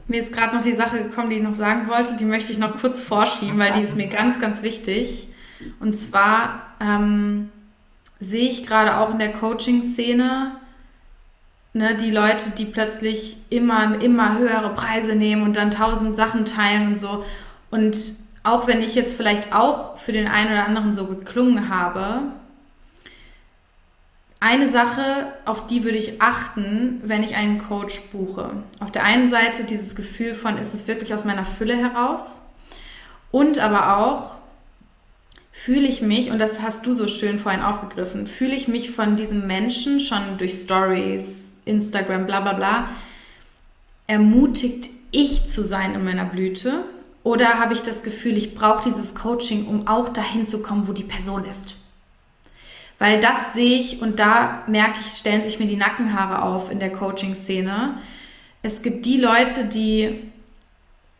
Mir ist gerade noch die Sache gekommen, die ich noch sagen wollte. Die möchte ich noch kurz vorschieben, weil die ist mir ganz, ganz wichtig. Und zwar ähm, sehe ich gerade auch in der Coaching-Szene, Ne, die Leute, die plötzlich immer, immer höhere Preise nehmen und dann tausend Sachen teilen und so. Und auch wenn ich jetzt vielleicht auch für den einen oder anderen so geklungen habe, eine Sache, auf die würde ich achten, wenn ich einen Coach buche. Auf der einen Seite dieses Gefühl von, ist es wirklich aus meiner Fülle heraus? Und aber auch, fühle ich mich, und das hast du so schön vorhin aufgegriffen, fühle ich mich von diesem Menschen schon durch Stories, Instagram, bla bla bla, ermutigt ich zu sein in meiner Blüte? Oder habe ich das Gefühl, ich brauche dieses Coaching, um auch dahin zu kommen, wo die Person ist? Weil das sehe ich und da merke ich, stellen sich mir die Nackenhaare auf in der Coaching-Szene. Es gibt die Leute, die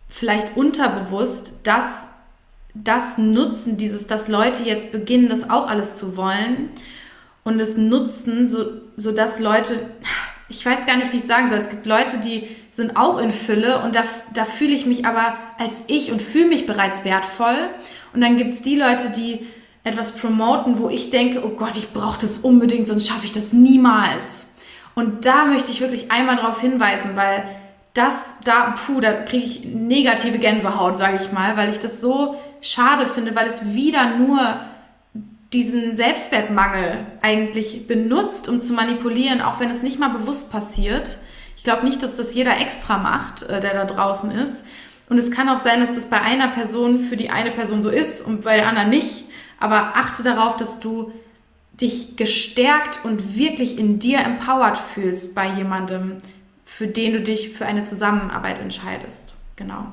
vielleicht unterbewusst das, das nutzen, dieses, dass Leute jetzt beginnen, das auch alles zu wollen und es nutzen, so, sodass Leute, ich weiß gar nicht, wie ich sagen soll. Es gibt Leute, die sind auch in Fülle und da, da fühle ich mich aber als ich und fühle mich bereits wertvoll. Und dann gibt es die Leute, die etwas promoten, wo ich denke, oh Gott, ich brauche das unbedingt, sonst schaffe ich das niemals. Und da möchte ich wirklich einmal darauf hinweisen, weil das da, puh, da kriege ich negative Gänsehaut, sage ich mal, weil ich das so schade finde, weil es wieder nur diesen Selbstwertmangel eigentlich benutzt, um zu manipulieren, auch wenn es nicht mal bewusst passiert. Ich glaube nicht, dass das jeder extra macht, äh, der da draußen ist. Und es kann auch sein, dass das bei einer Person für die eine Person so ist und bei der anderen nicht. Aber achte darauf, dass du dich gestärkt und wirklich in dir empowered fühlst bei jemandem, für den du dich für eine Zusammenarbeit entscheidest. Genau.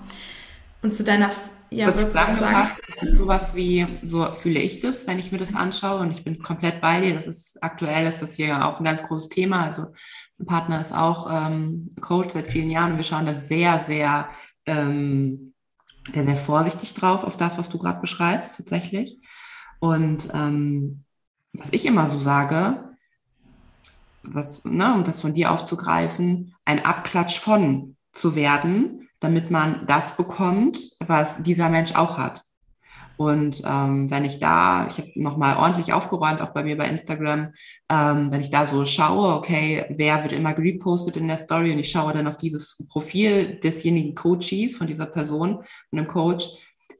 Und zu deiner ja, Kurz zusammengefasst, es ist sowas wie, so fühle ich das, wenn ich mir das anschaue und ich bin komplett bei dir. Das ist aktuell, ist das hier auch ein ganz großes Thema. Also mein Partner ist auch ähm, Coach seit vielen Jahren und wir schauen da sehr, sehr, ähm, sehr, sehr vorsichtig drauf, auf das, was du gerade beschreibst, tatsächlich. Und ähm, was ich immer so sage, was, ne, um das von dir aufzugreifen, ein Abklatsch von zu werden, damit man das bekommt, was dieser Mensch auch hat. Und ähm, wenn ich da, ich habe nochmal ordentlich aufgeräumt, auch bei mir bei Instagram, ähm, wenn ich da so schaue, okay, wer wird immer repostet in der Story und ich schaue dann auf dieses Profil desjenigen Coaches, von dieser Person, von dem Coach,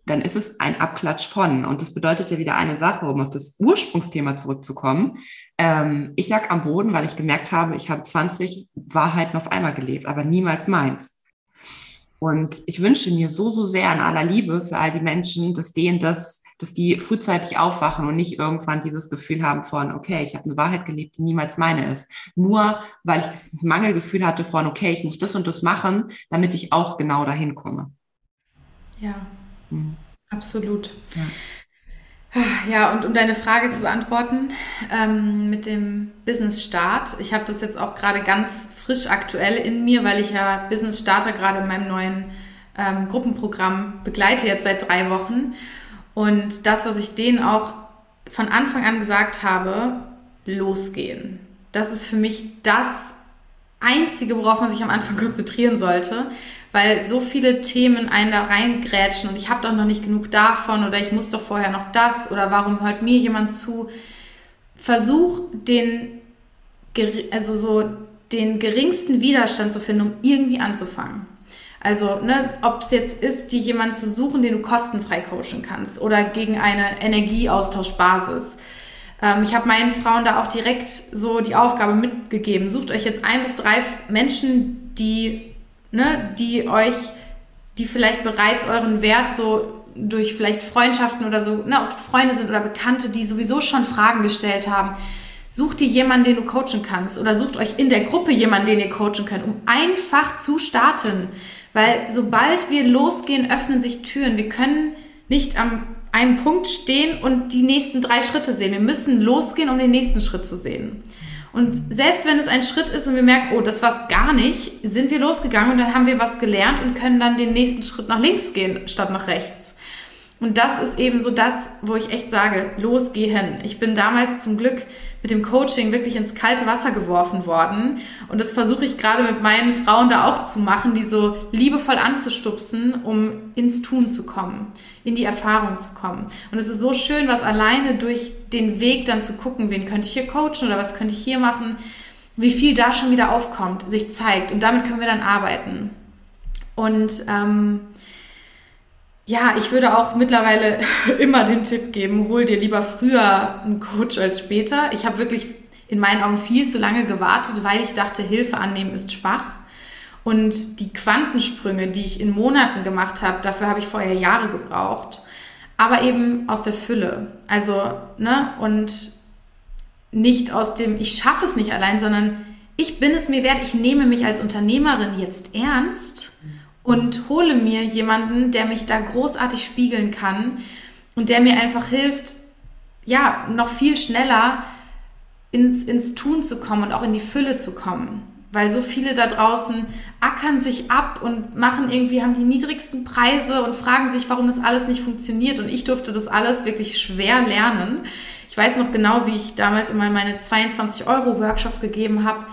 dann ist es ein Abklatsch von. Und das bedeutet ja wieder eine Sache, um auf das Ursprungsthema zurückzukommen. Ähm, ich lag am Boden, weil ich gemerkt habe, ich habe 20 Wahrheiten auf einmal gelebt, aber niemals meins. Und ich wünsche mir so, so sehr in aller Liebe für all die Menschen, dass denen das, dass die frühzeitig aufwachen und nicht irgendwann dieses Gefühl haben von, okay, ich habe eine Wahrheit gelebt, die niemals meine ist. Nur weil ich dieses Mangelgefühl hatte von, okay, ich muss das und das machen, damit ich auch genau dahin komme. Ja, mhm. absolut. Ja. Ja, und um deine Frage zu beantworten ähm, mit dem Business Start. Ich habe das jetzt auch gerade ganz frisch aktuell in mir, weil ich ja Business Starter gerade in meinem neuen ähm, Gruppenprogramm begleite jetzt seit drei Wochen. Und das, was ich denen auch von Anfang an gesagt habe, losgehen. Das ist für mich das Einzige, worauf man sich am Anfang konzentrieren sollte, weil so viele Themen einen da reingrätschen und ich habe doch noch nicht genug davon oder ich muss doch vorher noch das oder warum hört mir jemand zu? Versuch den, also so den geringsten Widerstand zu finden, um irgendwie anzufangen. Also, ne, ob es jetzt ist, dir jemanden zu suchen, den du kostenfrei coachen kannst oder gegen eine Energieaustauschbasis. Ähm, ich habe meinen Frauen da auch direkt so die Aufgabe mitgegeben. Sucht euch jetzt ein bis drei Menschen, die ne, die euch, die vielleicht bereits euren Wert so durch vielleicht Freundschaften oder so, ne, ob es Freunde sind oder Bekannte, die sowieso schon Fragen gestellt haben, sucht dir jemanden, den du coachen kannst oder sucht euch in der Gruppe jemanden, den ihr coachen könnt, um einfach zu starten. Weil sobald wir losgehen, öffnen sich Türen. Wir können nicht am einem Punkt stehen und die nächsten drei Schritte sehen. Wir müssen losgehen, um den nächsten Schritt zu sehen. Und selbst wenn es ein Schritt ist und wir merken, oh, das war es gar nicht, sind wir losgegangen und dann haben wir was gelernt und können dann den nächsten Schritt nach links gehen statt nach rechts. Und das ist eben so das, wo ich echt sage, losgehen. Ich bin damals zum Glück mit dem Coaching wirklich ins kalte Wasser geworfen worden. Und das versuche ich gerade mit meinen Frauen da auch zu machen, die so liebevoll anzustupsen, um ins Tun zu kommen, in die Erfahrung zu kommen. Und es ist so schön, was alleine durch den Weg dann zu gucken, wen könnte ich hier coachen oder was könnte ich hier machen, wie viel da schon wieder aufkommt, sich zeigt. Und damit können wir dann arbeiten. Und ähm, ja, ich würde auch mittlerweile immer den Tipp geben, hol dir lieber früher einen Coach als später. Ich habe wirklich in meinen Augen viel zu lange gewartet, weil ich dachte, Hilfe annehmen ist schwach. Und die Quantensprünge, die ich in Monaten gemacht habe, dafür habe ich vorher Jahre gebraucht. Aber eben aus der Fülle. Also, ne, und nicht aus dem, ich schaffe es nicht allein, sondern ich bin es mir wert, ich nehme mich als Unternehmerin jetzt ernst und hole mir jemanden, der mich da großartig spiegeln kann und der mir einfach hilft, ja, noch viel schneller ins, ins Tun zu kommen und auch in die Fülle zu kommen. Weil so viele da draußen ackern sich ab und machen irgendwie, haben die niedrigsten Preise und fragen sich, warum das alles nicht funktioniert. Und ich durfte das alles wirklich schwer lernen. Ich weiß noch genau, wie ich damals immer meine 22 Euro Workshops gegeben habe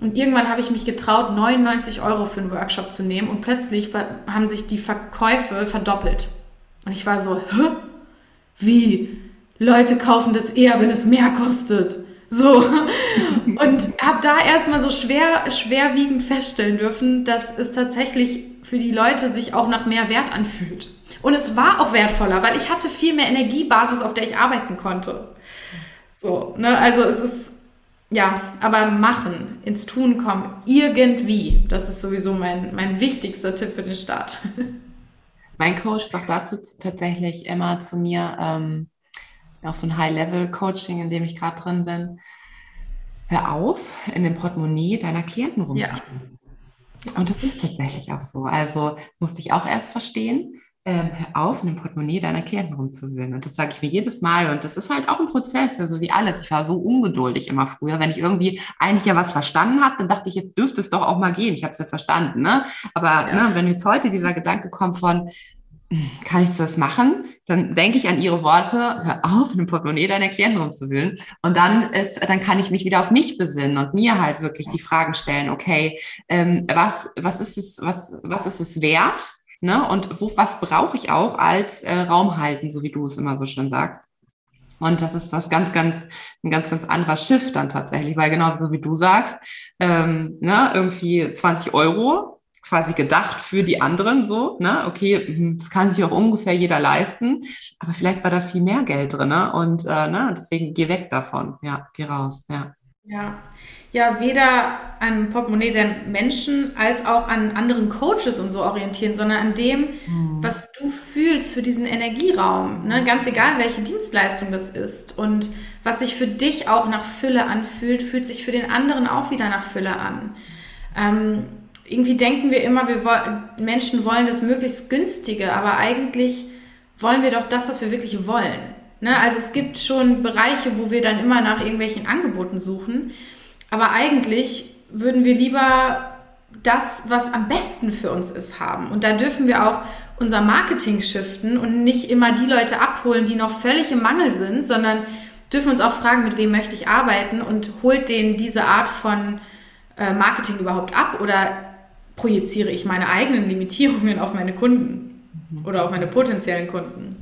und irgendwann habe ich mich getraut, 99 Euro für einen Workshop zu nehmen und plötzlich haben sich die Verkäufe verdoppelt. Und ich war so, Hä? wie? Leute kaufen das eher, wenn es mehr kostet. So. Und habe da erstmal so schwer, schwerwiegend feststellen dürfen, dass es tatsächlich für die Leute sich auch nach mehr Wert anfühlt. Und es war auch wertvoller, weil ich hatte viel mehr Energiebasis, auf der ich arbeiten konnte. So, ne? Also es ist ja, aber machen, ins Tun kommen, irgendwie. Das ist sowieso mein, mein wichtigster Tipp für den Start. Mein Coach sagt dazu tatsächlich immer zu mir, ähm, auch so ein High-Level-Coaching, in dem ich gerade drin bin, hör auf, in dem Portemonnaie deiner Klienten rumzuspielen. Ja. Und das ist tatsächlich auch so. Also musste ich auch erst verstehen, ähm, hör auf, in dem Portemonnaie deiner Klienten rumzuwühlen. Und das sage ich mir jedes Mal. Und das ist halt auch ein Prozess, also wie alles. Ich war so ungeduldig immer früher. Wenn ich irgendwie eigentlich ja was verstanden habe, dann dachte ich, jetzt dürfte es doch auch mal gehen. Ich habe es ja verstanden. Ne? Aber ja. ne, wenn jetzt heute dieser Gedanke kommt von, hm, kann ich das machen? Dann denke ich an ihre Worte, hör auf, in dem Portemonnaie deiner Klienten rumzuwühlen. Und dann ist, dann kann ich mich wieder auf mich besinnen und mir halt wirklich die Fragen stellen, okay, ähm, was, was ist es, was, was ist es wert? Ne? Und wo, was brauche ich auch als äh, Raum halten, so wie du es immer so schön sagst. Und das ist was ganz, ganz, ein ganz, ganz anderer Shift dann tatsächlich, weil genau so wie du sagst, ähm, ne, irgendwie 20 Euro quasi gedacht für die anderen so, ne, okay, hm, das kann sich auch ungefähr jeder leisten, aber vielleicht war da viel mehr Geld drin, ne? Und äh, ne, deswegen geh weg davon, ja, geh raus, ja. Ja, ja, weder an Portemonnaie der Menschen als auch an anderen Coaches und so orientieren, sondern an dem, mhm. was du fühlst für diesen Energieraum. Ne? Ganz egal, welche Dienstleistung das ist. Und was sich für dich auch nach Fülle anfühlt, fühlt sich für den anderen auch wieder nach Fülle an. Ähm, irgendwie denken wir immer, wir wollen, Menschen wollen das möglichst günstige, aber eigentlich wollen wir doch das, was wir wirklich wollen. Ne? Also es gibt schon Bereiche, wo wir dann immer nach irgendwelchen Angeboten suchen. Aber eigentlich würden wir lieber das, was am besten für uns ist, haben. Und da dürfen wir auch unser Marketing shiften und nicht immer die Leute abholen, die noch völlig im Mangel sind, sondern dürfen uns auch fragen, mit wem möchte ich arbeiten und holt denen diese Art von äh, Marketing überhaupt ab oder projiziere ich meine eigenen Limitierungen auf meine Kunden mhm. oder auf meine potenziellen Kunden.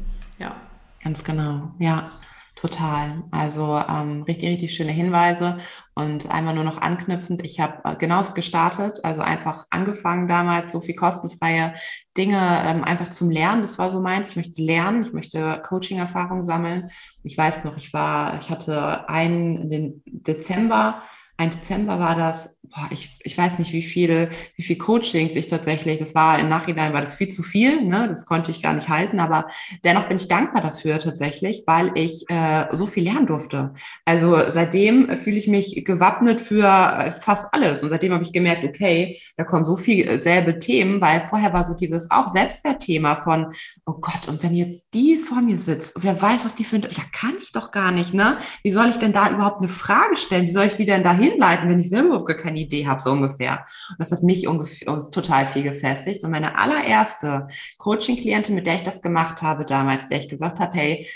Ganz genau, ja, total. Also ähm, richtig, richtig schöne Hinweise und einmal nur noch anknüpfend. Ich habe äh, genauso gestartet, also einfach angefangen damals, so viel kostenfreie Dinge ähm, einfach zum Lernen. Das war so meins. Ich möchte lernen, ich möchte Coaching-Erfahrung sammeln. Ich weiß noch, ich war, ich hatte einen den Dezember ein Dezember war das, boah, ich, ich weiß nicht, wie viel, wie viel Coachings ich tatsächlich, das war im Nachhinein war das viel zu viel, ne? das konnte ich gar nicht halten, aber dennoch bin ich dankbar dafür tatsächlich, weil ich äh, so viel lernen durfte. Also seitdem fühle ich mich gewappnet für äh, fast alles und seitdem habe ich gemerkt, okay, da kommen so viel selbe Themen, weil vorher war so dieses auch Selbstwertthema von, oh Gott, und wenn jetzt die vor mir sitzt, wer weiß, was die für ja, kann ich doch gar nicht, ne? Wie soll ich denn da überhaupt eine Frage stellen? Wie soll ich die denn da hinleiten, wenn ich selber überhaupt gar keine Idee habe, so ungefähr. Und das hat mich ungefähr, total viel gefestigt. Und meine allererste Coaching-Klientin, mit der ich das gemacht habe damals, der ich gesagt habe, hey,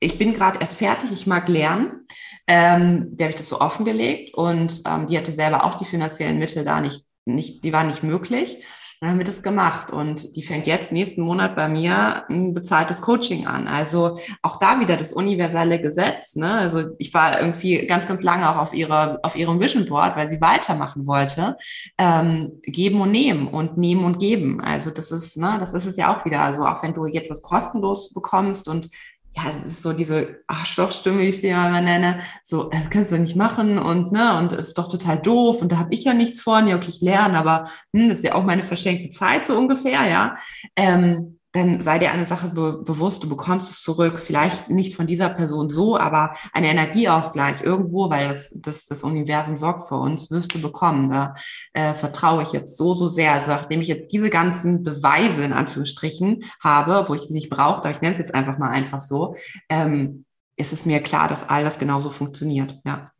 ich bin gerade erst fertig, ich mag lernen. Ähm, der habe ich das so offengelegt und ähm, die hatte selber auch die finanziellen Mittel da nicht, nicht, die waren nicht möglich. Dann haben wir das gemacht und die fängt jetzt nächsten Monat bei mir ein bezahltes Coaching an. Also auch da wieder das universelle Gesetz. Ne? Also ich war irgendwie ganz, ganz lange auch auf ihrer, auf ihrem Vision Board, weil sie weitermachen wollte. Ähm, geben und nehmen und nehmen und geben. Also das ist, ne, das ist es ja auch wieder. Also auch wenn du jetzt das kostenlos bekommst und ja, es ist so diese Arschlochstimme, wie ich sie immer nenne, so, das kannst du nicht machen und, ne, und es ist doch total doof und da habe ich ja nichts vor, ja, okay, ich lerne, aber hm, das ist ja auch meine verschenkte Zeit so ungefähr, ja. Ähm, dann sei dir eine Sache be bewusst, du bekommst es zurück, vielleicht nicht von dieser Person so, aber ein Energieausgleich irgendwo, weil das, das, das Universum sorgt für uns, wirst du bekommen. Da äh, vertraue ich jetzt so, so sehr. Also nachdem ich jetzt diese ganzen Beweise in Anführungsstrichen habe, wo ich die nicht brauche, aber ich nenne es jetzt einfach mal einfach so, ähm, ist es mir klar, dass all das genauso funktioniert. Ja.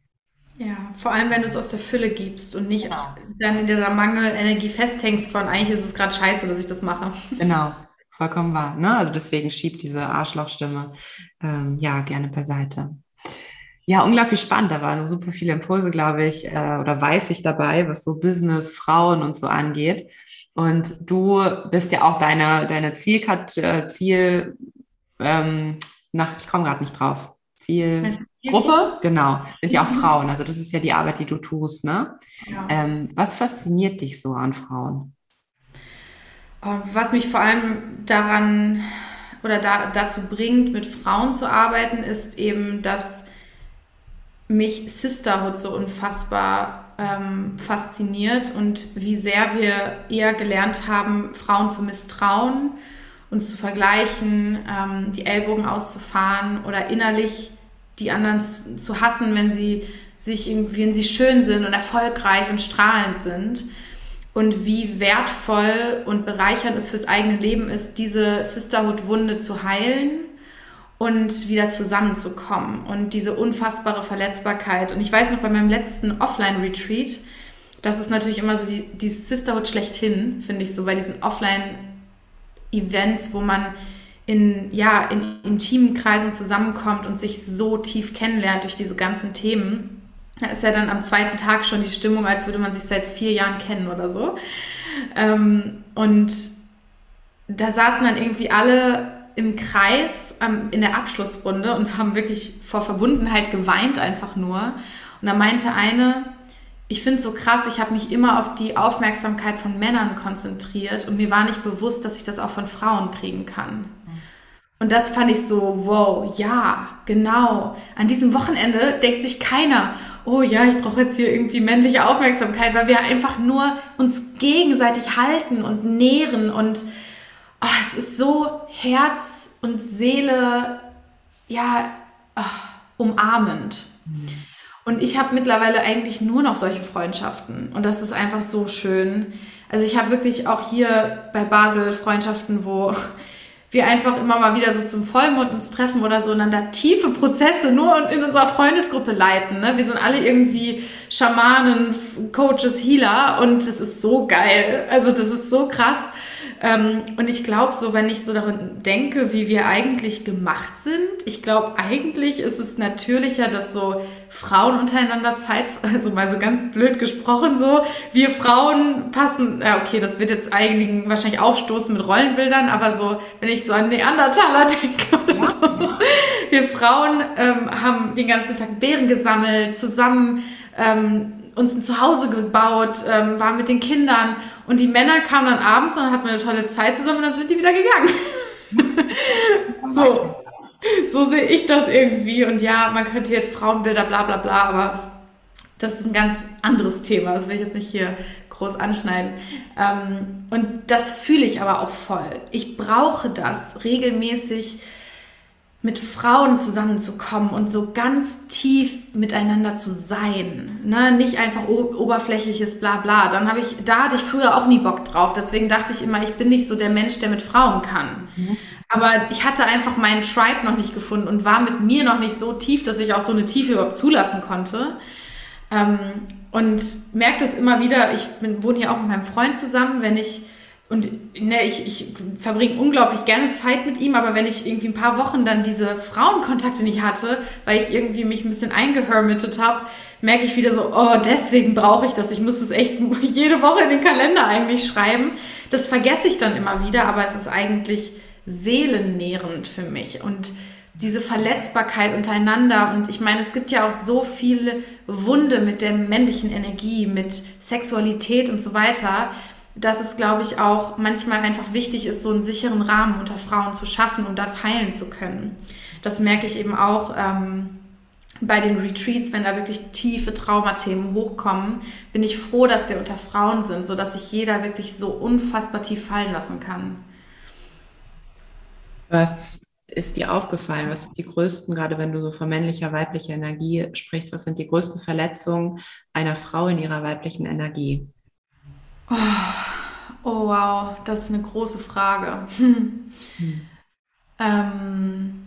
Ja, vor allem wenn du es aus der Fülle gibst und nicht genau. dann in dieser Mangelenergie festhängst von eigentlich ist es gerade scheiße, dass ich das mache. Genau, vollkommen wahr. Ne? Also deswegen schiebt diese Arschlochstimme ähm, ja gerne beiseite. Ja, unglaublich spannend. Da waren super viele Impulse, glaube ich, äh, oder weiß ich dabei, was so Business, Frauen und so angeht. Und du bist ja auch deine, deine Zielkat äh, Ziel, ähm, na, ich komme gerade nicht drauf. Zielgruppe, genau, sind ja auch mhm. Frauen. Also das ist ja die Arbeit, die du tust, ne? Ja. Ähm, was fasziniert dich so an Frauen? Ähm, was mich vor allem daran oder da, dazu bringt, mit Frauen zu arbeiten, ist eben, dass mich Sisterhood so unfassbar ähm, fasziniert und wie sehr wir eher gelernt haben, Frauen zu misstrauen uns zu vergleichen, ähm, die Ellbogen auszufahren oder innerlich die anderen zu, zu hassen, wenn sie sich wenn sie schön sind und erfolgreich und strahlend sind. Und wie wertvoll und bereichernd es fürs eigene Leben ist, diese Sisterhood-Wunde zu heilen und wieder zusammenzukommen und diese unfassbare Verletzbarkeit. Und ich weiß noch bei meinem letzten Offline-Retreat, das ist natürlich immer so die, die Sisterhood schlechthin, finde ich so, bei diesen Offline-Events, wo man in, ja, in intimen Kreisen zusammenkommt und sich so tief kennenlernt durch diese ganzen Themen. Da ist ja dann am zweiten Tag schon die Stimmung, als würde man sich seit vier Jahren kennen oder so. Ähm, und da saßen dann irgendwie alle im Kreis ähm, in der Abschlussrunde und haben wirklich vor Verbundenheit geweint einfach nur. Und da meinte eine, ich finde es so krass, ich habe mich immer auf die Aufmerksamkeit von Männern konzentriert und mir war nicht bewusst, dass ich das auch von Frauen kriegen kann. Und das fand ich so, wow, ja, genau. An diesem Wochenende denkt sich keiner, oh ja, ich brauche jetzt hier irgendwie männliche Aufmerksamkeit, weil wir einfach nur uns gegenseitig halten und nähren und oh, es ist so Herz und Seele, ja, oh, umarmend. Mhm. Und ich habe mittlerweile eigentlich nur noch solche Freundschaften und das ist einfach so schön. Also ich habe wirklich auch hier bei Basel Freundschaften, wo wir einfach immer mal wieder so zum Vollmond uns treffen oder so und dann da tiefe Prozesse nur in unserer Freundesgruppe leiten. Ne? Wir sind alle irgendwie Schamanen, Coaches, Healer und das ist so geil. Also das ist so krass. Ähm, und ich glaube so, wenn ich so daran denke, wie wir eigentlich gemacht sind, ich glaube eigentlich ist es natürlicher, dass so Frauen untereinander Zeit, also mal so ganz blöd gesprochen so, wir Frauen passen, ja okay, das wird jetzt einigen wahrscheinlich aufstoßen mit Rollenbildern, aber so, wenn ich so an Neandertaler denke oder so, wir Frauen ähm, haben den ganzen Tag Beeren gesammelt, zusammen ähm, uns ein Zuhause gebaut, ähm, waren mit den Kindern und die Männer kamen dann abends und dann hatten wir eine tolle Zeit zusammen und dann sind die wieder gegangen. so, so sehe ich das irgendwie. Und ja, man könnte jetzt Frauenbilder, bla bla bla, aber das ist ein ganz anderes Thema. Das will ich jetzt nicht hier groß anschneiden. Ähm, und das fühle ich aber auch voll. Ich brauche das regelmäßig mit Frauen zusammenzukommen und so ganz tief miteinander zu sein. Ne? Nicht einfach oberflächliches Blabla. Dann habe ich, da hatte ich früher auch nie Bock drauf. Deswegen dachte ich immer, ich bin nicht so der Mensch, der mit Frauen kann. Mhm. Aber ich hatte einfach meinen Tribe noch nicht gefunden und war mit mir noch nicht so tief, dass ich auch so eine Tiefe überhaupt zulassen konnte. Ähm, und merke das immer wieder. Ich bin, wohne hier auch mit meinem Freund zusammen, wenn ich und ne, ich, ich verbringe unglaublich gerne Zeit mit ihm, aber wenn ich irgendwie ein paar Wochen dann diese Frauenkontakte nicht hatte, weil ich irgendwie mich ein bisschen eingehermitet habe, merke ich wieder so, oh, deswegen brauche ich das. Ich muss das echt jede Woche in den Kalender eigentlich schreiben. Das vergesse ich dann immer wieder, aber es ist eigentlich seelennährend für mich. Und diese Verletzbarkeit untereinander. Und ich meine, es gibt ja auch so viele Wunde mit der männlichen Energie, mit Sexualität und so weiter dass es, glaube ich, auch manchmal einfach wichtig ist, so einen sicheren Rahmen unter Frauen zu schaffen, um das heilen zu können. Das merke ich eben auch ähm, bei den Retreats, wenn da wirklich tiefe Traumathemen hochkommen, bin ich froh, dass wir unter Frauen sind, sodass sich jeder wirklich so unfassbar tief fallen lassen kann. Was ist dir aufgefallen? Was sind die größten, gerade wenn du so von männlicher, weiblicher Energie sprichst, was sind die größten Verletzungen einer Frau in ihrer weiblichen Energie? Oh, oh wow, das ist eine große Frage. Hm. Ähm,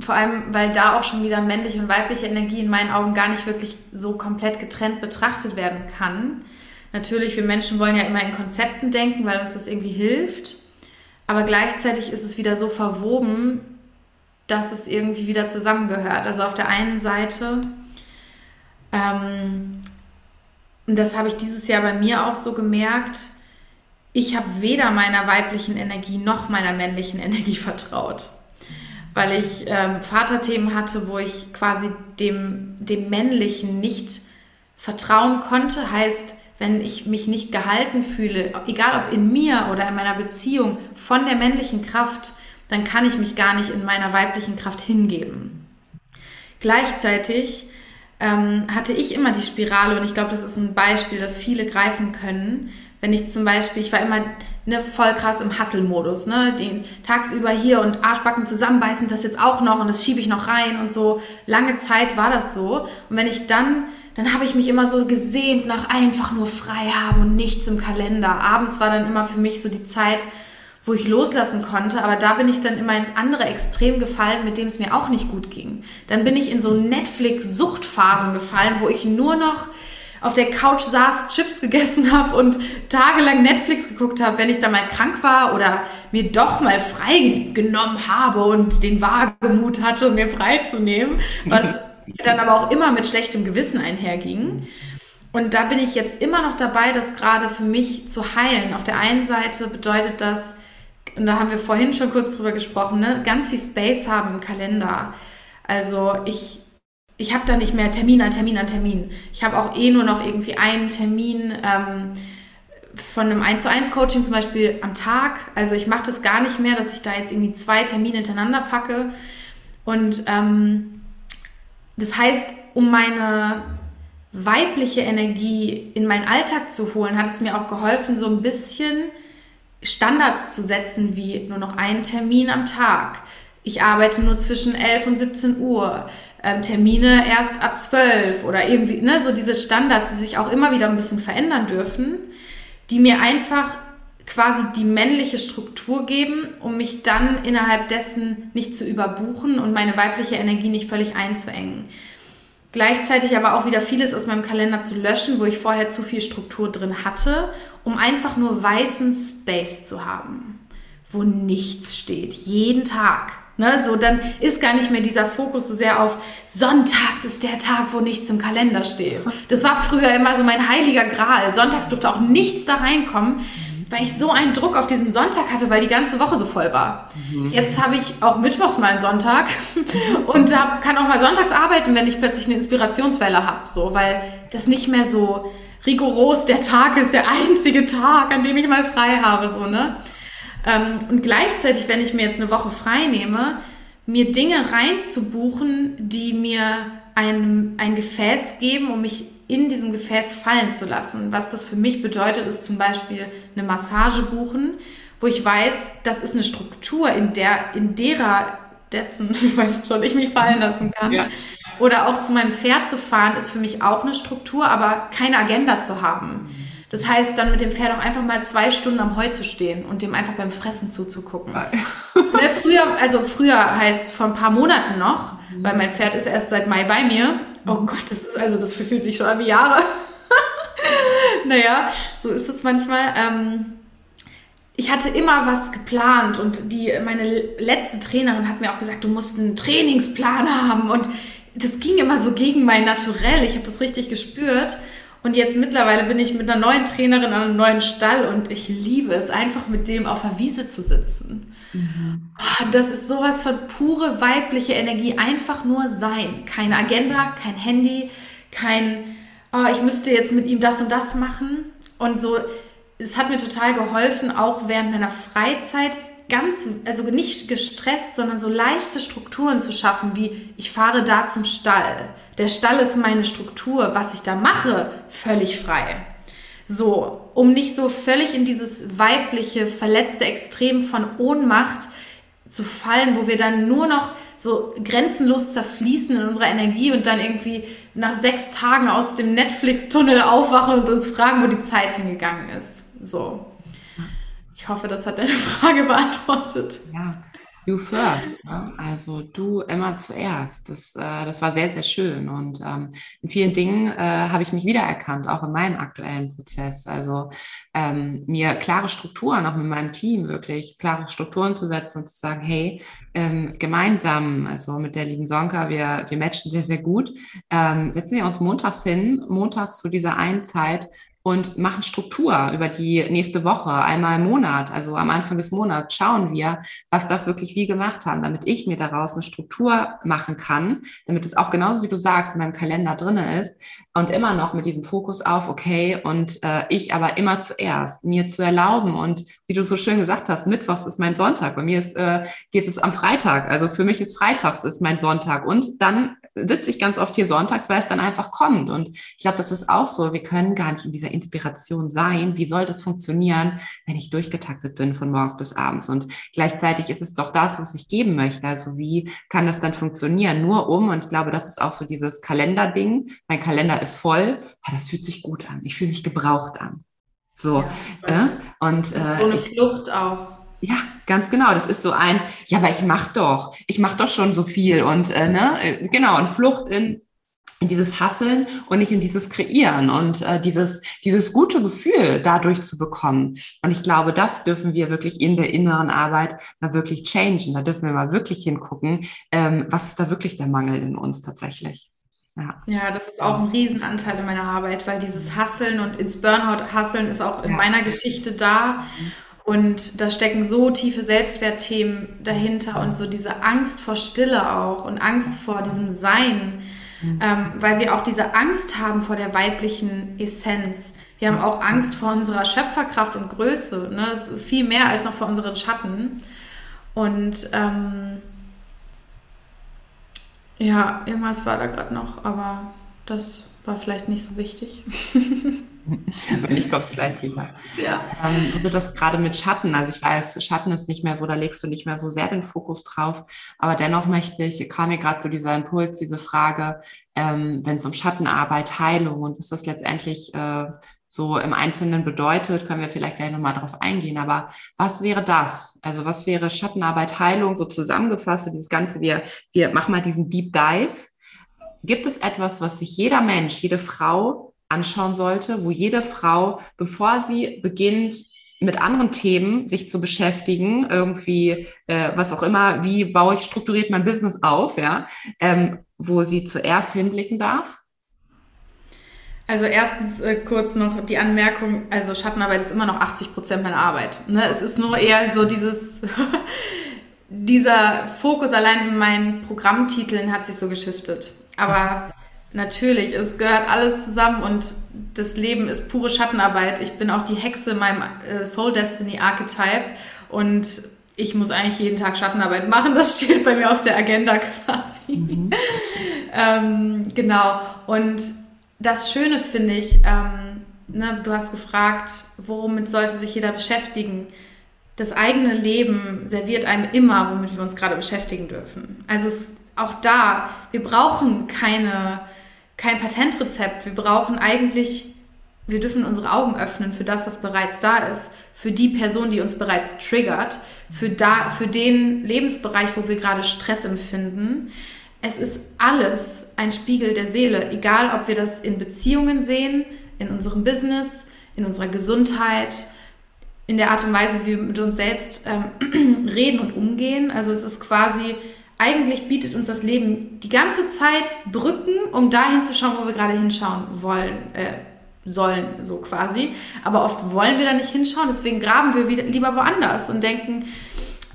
vor allem, weil da auch schon wieder männliche und weibliche Energie in meinen Augen gar nicht wirklich so komplett getrennt betrachtet werden kann. Natürlich, wir Menschen wollen ja immer in Konzepten denken, weil uns das irgendwie hilft. Aber gleichzeitig ist es wieder so verwoben, dass es irgendwie wieder zusammengehört. Also auf der einen Seite ähm, und das habe ich dieses Jahr bei mir auch so gemerkt, ich habe weder meiner weiblichen Energie noch meiner männlichen Energie vertraut. Weil ich ähm, Vaterthemen hatte, wo ich quasi dem, dem Männlichen nicht vertrauen konnte. Heißt, wenn ich mich nicht gehalten fühle, egal ob in mir oder in meiner Beziehung, von der männlichen Kraft, dann kann ich mich gar nicht in meiner weiblichen Kraft hingeben. Gleichzeitig ähm, hatte ich immer die Spirale und ich glaube, das ist ein Beispiel, das viele greifen können. Wenn ich zum Beispiel, ich war immer ne, voll krass im Hustle-Modus, ne? Den tagsüber hier und Arschbacken zusammenbeißen, das jetzt auch noch und das schiebe ich noch rein und so. Lange Zeit war das so. Und wenn ich dann, dann habe ich mich immer so gesehnt nach einfach nur frei haben und nichts im Kalender. Abends war dann immer für mich so die Zeit, wo ich loslassen konnte, aber da bin ich dann immer ins andere Extrem gefallen, mit dem es mir auch nicht gut ging. Dann bin ich in so Netflix-Suchtphasen gefallen, wo ich nur noch auf der Couch saß, Chips gegessen habe und tagelang Netflix geguckt habe, wenn ich da mal krank war oder mir doch mal frei genommen habe und den Wagemut hatte, mir freizunehmen, was dann aber auch immer mit schlechtem Gewissen einherging. Und da bin ich jetzt immer noch dabei, das gerade für mich zu heilen. Auf der einen Seite bedeutet das, und da haben wir vorhin schon kurz drüber gesprochen, ne, ganz viel Space haben im Kalender. Also ich ich habe da nicht mehr Termin an Termin an Termin. Ich habe auch eh nur noch irgendwie einen Termin ähm, von einem 1 zu 1 Coaching zum Beispiel am Tag. Also ich mache das gar nicht mehr, dass ich da jetzt irgendwie zwei Termine hintereinander packe. Und ähm, das heißt, um meine weibliche Energie in meinen Alltag zu holen, hat es mir auch geholfen, so ein bisschen Standards zu setzen, wie nur noch einen Termin am Tag. Ich arbeite nur zwischen 11 und 17 Uhr ähm, Termine erst ab zwölf oder irgendwie, ne, so diese Standards, die sich auch immer wieder ein bisschen verändern dürfen, die mir einfach quasi die männliche Struktur geben, um mich dann innerhalb dessen nicht zu überbuchen und meine weibliche Energie nicht völlig einzuengen. Gleichzeitig aber auch wieder vieles aus meinem Kalender zu löschen, wo ich vorher zu viel Struktur drin hatte, um einfach nur weißen Space zu haben, wo nichts steht, jeden Tag. Ne, so, dann ist gar nicht mehr dieser Fokus so sehr auf Sonntags ist der Tag, wo nichts im Kalender steht. Das war früher immer so mein heiliger Gral. Sonntags durfte auch nichts da reinkommen, weil ich so einen Druck auf diesem Sonntag hatte, weil die ganze Woche so voll war. Mhm. Jetzt habe ich auch mittwochs mal einen Sonntag und hab, kann auch mal sonntags arbeiten, wenn ich plötzlich eine Inspirationswelle habe, so, weil das nicht mehr so rigoros der Tag ist, der einzige Tag, an dem ich mal frei habe, so, ne? Ähm, und gleichzeitig, wenn ich mir jetzt eine Woche frei nehme, mir Dinge reinzubuchen, die mir ein, ein Gefäß geben, um mich in diesem Gefäß fallen zu lassen. Was das für mich bedeutet, ist zum Beispiel eine Massage buchen, wo ich weiß, das ist eine Struktur, in der, in derer dessen, du weißt schon, ich mich fallen lassen kann. Ja. Oder auch zu meinem Pferd zu fahren, ist für mich auch eine Struktur, aber keine Agenda zu haben. Das heißt, dann mit dem Pferd auch einfach mal zwei Stunden am Heu zu stehen und dem einfach beim Fressen zuzugucken. ne, früher, also früher heißt vor ein paar Monaten noch, mhm. weil mein Pferd ist erst seit Mai bei mir. Oh mhm. Gott, das ist also, das fühlt sich schon an wie Jahre. naja, so ist es manchmal. Ähm, ich hatte immer was geplant und die, meine letzte Trainerin hat mir auch gesagt, du musst einen Trainingsplan haben und das ging immer so gegen mein Naturell. Ich habe das richtig gespürt. Und jetzt mittlerweile bin ich mit einer neuen Trainerin an einem neuen Stall und ich liebe es, einfach mit dem auf der Wiese zu sitzen. Mhm. Das ist sowas von pure weibliche Energie, einfach nur sein. Keine Agenda, kein Handy, kein, oh, ich müsste jetzt mit ihm das und das machen. Und so, es hat mir total geholfen, auch während meiner Freizeit ganz, also nicht gestresst, sondern so leichte Strukturen zu schaffen, wie ich fahre da zum Stall. Der Stall ist meine Struktur. Was ich da mache, völlig frei. So, um nicht so völlig in dieses weibliche, verletzte Extrem von Ohnmacht zu fallen, wo wir dann nur noch so grenzenlos zerfließen in unserer Energie und dann irgendwie nach sechs Tagen aus dem Netflix-Tunnel aufwachen und uns fragen, wo die Zeit hingegangen ist. So. Ich hoffe, das hat deine Frage beantwortet. Ja, you first. Ne? Also du immer zuerst. Das, äh, das war sehr, sehr schön. Und ähm, in vielen Dingen äh, habe ich mich wiedererkannt, auch in meinem aktuellen Prozess. Also ähm, mir klare Strukturen, auch mit meinem Team wirklich klare Strukturen zu setzen und zu sagen, hey, ähm, gemeinsam, also mit der lieben Sonka, wir, wir matchen sehr, sehr gut, ähm, setzen wir uns montags hin, montags zu dieser einen Zeit und machen Struktur über die nächste Woche, einmal im Monat, also am Anfang des Monats schauen wir, was das wirklich wie gemacht haben, damit ich mir daraus eine Struktur machen kann, damit es auch genauso wie du sagst in meinem Kalender drinne ist und immer noch mit diesem Fokus auf, okay, und äh, ich aber immer zuerst, mir zu erlauben und wie du so schön gesagt hast, Mittwochs ist mein Sonntag, bei mir ist, äh, geht es am Freitag, also für mich ist Freitags ist mein Sonntag. Und dann sitze ich ganz oft hier sonntags, weil es dann einfach kommt. Und ich glaube, das ist auch so, wir können gar nicht in dieser Inspiration sein? Wie soll das funktionieren, wenn ich durchgetaktet bin von morgens bis abends? Und gleichzeitig ist es doch das, was ich geben möchte. Also wie kann das dann funktionieren? Nur um, und ich glaube, das ist auch so dieses Kalenderding. Mein Kalender ist voll, aber das fühlt sich gut an. Ich fühle mich gebraucht an. So. Ja, äh? Und äh, so eine Flucht auch. Ja, ganz genau. Das ist so ein, ja, aber ich mach doch, ich mach doch schon so viel und äh, ne, äh, genau, und Flucht in in dieses Hasseln und nicht in dieses Kreieren und äh, dieses, dieses gute Gefühl dadurch zu bekommen. Und ich glaube, das dürfen wir wirklich in der inneren Arbeit mal wirklich changen. Da dürfen wir mal wirklich hingucken, ähm, was ist da wirklich der Mangel in uns tatsächlich. Ja. ja, das ist auch ein Riesenanteil in meiner Arbeit, weil dieses Hasseln und ins Burnout hasseln ist auch in ja. meiner Geschichte da. Und da stecken so tiefe Selbstwertthemen dahinter und so diese Angst vor Stille auch und Angst vor diesem Sein Mhm. Ähm, weil wir auch diese Angst haben vor der weiblichen Essenz. Wir haben auch Angst vor unserer Schöpferkraft und Größe. Ne? Das ist viel mehr als noch vor unseren Schatten. Und ähm, ja, irgendwas war da gerade noch, aber das war vielleicht nicht so wichtig. Wenn ich komme vielleicht wieder. Ja. Ähm, du das gerade mit Schatten, also ich weiß, Schatten ist nicht mehr so, da legst du nicht mehr so sehr den Fokus drauf, aber dennoch möchte ich, kam mir gerade so dieser Impuls, diese Frage, ähm, wenn es um Schattenarbeit, Heilung und was das letztendlich äh, so im Einzelnen bedeutet, können wir vielleicht gleich nochmal drauf eingehen. Aber was wäre das? Also was wäre Schattenarbeit, Heilung so zusammengefasst? So dieses Ganze, wir, wir machen mal diesen Deep Dive. Gibt es etwas, was sich jeder Mensch, jede Frau anschauen sollte, wo jede Frau, bevor sie beginnt, mit anderen Themen sich zu beschäftigen, irgendwie, äh, was auch immer, wie baue ich strukturiert mein Business auf, ja, ähm, wo sie zuerst hinblicken darf? Also erstens äh, kurz noch die Anmerkung, also Schattenarbeit ist immer noch 80 Prozent meiner Arbeit. Ne? Es ist nur eher so dieses, dieser Fokus allein in meinen Programmtiteln hat sich so geschiftet. Aber Natürlich, es gehört alles zusammen und das Leben ist pure Schattenarbeit. Ich bin auch die Hexe in meinem äh, Soul Destiny Archetype und ich muss eigentlich jeden Tag Schattenarbeit machen. Das steht bei mir auf der Agenda quasi. Mhm. ähm, genau. Und das Schöne finde ich, ähm, ne, du hast gefragt, womit sollte sich jeder beschäftigen? Das eigene Leben serviert einem immer, womit wir uns gerade beschäftigen dürfen. Also es, auch da, wir brauchen keine kein Patentrezept. Wir brauchen eigentlich, wir dürfen unsere Augen öffnen für das, was bereits da ist, für die Person, die uns bereits triggert, für, da, für den Lebensbereich, wo wir gerade Stress empfinden. Es ist alles ein Spiegel der Seele, egal ob wir das in Beziehungen sehen, in unserem Business, in unserer Gesundheit, in der Art und Weise, wie wir mit uns selbst ähm, reden und umgehen. Also es ist quasi eigentlich bietet uns das Leben die ganze Zeit Brücken, um dahin zu schauen, wo wir gerade hinschauen wollen, äh, sollen, so quasi. Aber oft wollen wir da nicht hinschauen, deswegen graben wir wieder, lieber woanders und denken,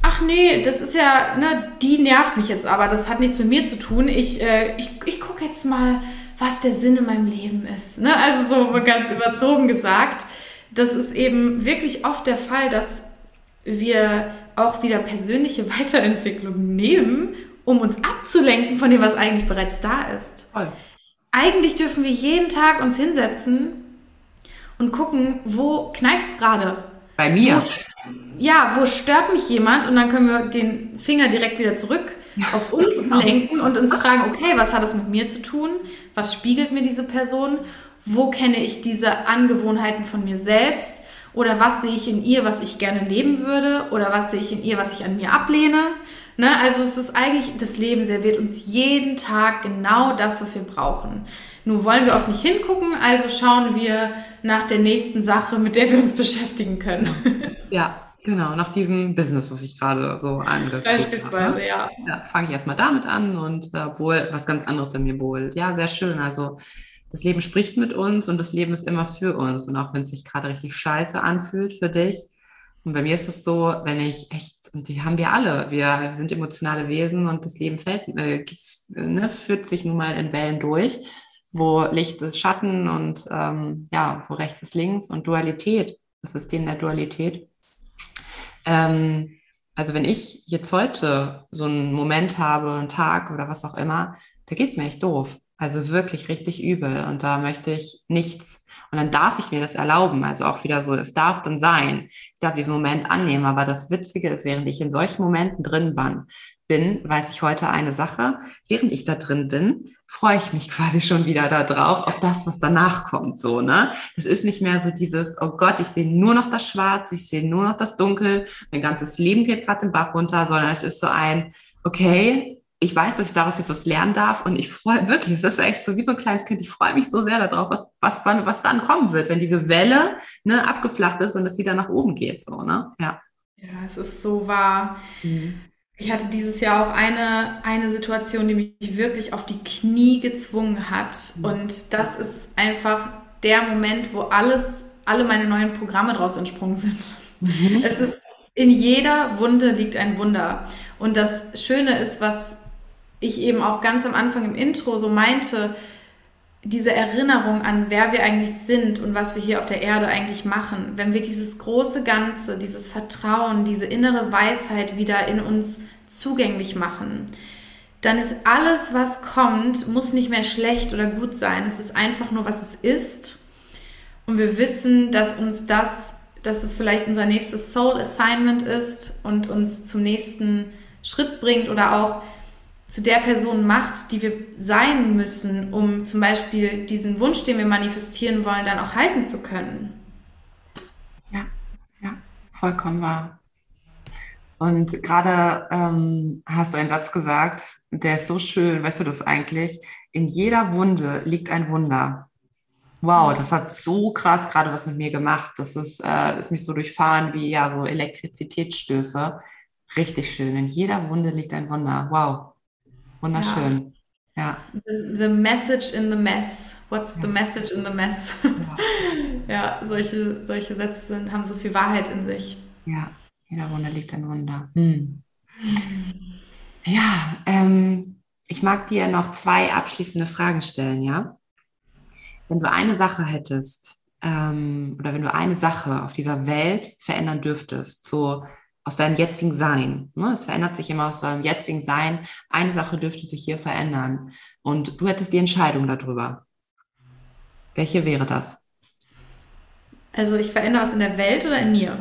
ach nee, das ist ja, ne, die nervt mich jetzt aber, das hat nichts mit mir zu tun. Ich, äh, ich, ich gucke jetzt mal, was der Sinn in meinem Leben ist. Ne? Also so ganz überzogen gesagt. Das ist eben wirklich oft der Fall, dass wir auch wieder persönliche Weiterentwicklung nehmen, um uns abzulenken von dem, was eigentlich bereits da ist. Voll. Eigentlich dürfen wir jeden Tag uns hinsetzen und gucken, wo kneift es gerade. Bei mir. Wo, ja, wo stört mich jemand? Und dann können wir den Finger direkt wieder zurück auf uns genau. lenken und uns fragen, okay, was hat das mit mir zu tun? Was spiegelt mir diese Person? Wo kenne ich diese Angewohnheiten von mir selbst? Oder was sehe ich in ihr, was ich gerne leben würde? Oder was sehe ich in ihr, was ich an mir ablehne? Ne? Also es ist eigentlich, das Leben serviert uns jeden Tag genau das, was wir brauchen. Nur wollen wir oft nicht hingucken, also schauen wir nach der nächsten Sache, mit der wir uns beschäftigen können. Ja, Genau, nach diesem Business, was ich gerade so angefangen habe. Beispielsweise, ja. Ja, fange ich erstmal damit an und obwohl äh, was ganz anderes in mir wohlt. Ja, sehr schön. Also das Leben spricht mit uns und das Leben ist immer für uns. Und auch wenn es sich gerade richtig scheiße anfühlt für dich. Und bei mir ist es so, wenn ich echt, und die haben wir alle, wir sind emotionale Wesen und das Leben fällt, äh, ne, führt sich nun mal in Wellen durch, wo Licht ist Schatten und ähm, ja, wo rechts ist links und Dualität, das System der Dualität. Ähm, also wenn ich jetzt heute so einen Moment habe, einen Tag oder was auch immer, da geht es mir echt doof Also wirklich richtig übel. Und da möchte ich nichts. Und dann darf ich mir das erlauben. Also auch wieder so, es darf dann sein. Ich darf diesen Moment annehmen. Aber das Witzige ist, während ich in solchen Momenten drin bin, weiß ich heute eine Sache. Während ich da drin bin, freue ich mich quasi schon wieder da drauf, auf das, was danach kommt, so, ne? Es ist nicht mehr so dieses, oh Gott, ich sehe nur noch das Schwarz, ich sehe nur noch das Dunkel, mein ganzes Leben geht gerade den Bach runter, sondern es ist so ein, okay, ich weiß, dass ich daraus jetzt was lernen darf und ich freue wirklich, das ist echt so wie so ein kleines Kind, ich freue mich so sehr darauf, was, was, was dann kommen wird, wenn diese Welle ne, abgeflacht ist und es wieder nach oben geht, so, ne? Ja. Ja, es ist so wahr. Mhm. Ich hatte dieses Jahr auch eine, eine Situation, die mich wirklich auf die Knie gezwungen hat. Mhm. Und das ist einfach der Moment, wo alles, alle meine neuen Programme draus entsprungen sind. Mhm. Es ist in jeder Wunde liegt ein Wunder. Und das Schöne ist, was ich eben auch ganz am Anfang im Intro so meinte, diese Erinnerung an, wer wir eigentlich sind und was wir hier auf der Erde eigentlich machen, wenn wir dieses große Ganze, dieses Vertrauen, diese innere Weisheit wieder in uns zugänglich machen, dann ist alles, was kommt, muss nicht mehr schlecht oder gut sein. Es ist einfach nur, was es ist. Und wir wissen, dass uns das, dass es vielleicht unser nächstes Soul Assignment ist und uns zum nächsten Schritt bringt oder auch zu der Person macht, die wir sein müssen, um zum Beispiel diesen Wunsch, den wir manifestieren wollen, dann auch halten zu können. Ja, ja, vollkommen wahr. Und gerade ähm, hast du einen Satz gesagt, der ist so schön, weißt du das eigentlich? In jeder Wunde liegt ein Wunder. Wow, das hat so krass gerade was mit mir gemacht. Das ist, äh, ist mich so durchfahren wie ja so Elektrizitätsstöße. Richtig schön. In jeder Wunde liegt ein Wunder. Wow. Wunderschön. Ja. The, the, message in the mess. What's ja. the message in the mess? Ja, ja solche, solche Sätze sind, haben so viel Wahrheit in sich. Ja, jeder Wunder liegt ein Wunder. Hm. Ja, ähm, ich mag dir noch zwei abschließende Fragen stellen, ja? Wenn du eine Sache hättest, ähm, oder wenn du eine Sache auf dieser Welt verändern dürftest, so aus deinem jetzigen Sein. Ne? Es verändert sich immer aus deinem jetzigen Sein. Eine Sache dürfte sich hier verändern. Und du hättest die Entscheidung darüber. Welche wäre das? Also ich verändere was in der Welt oder in mir?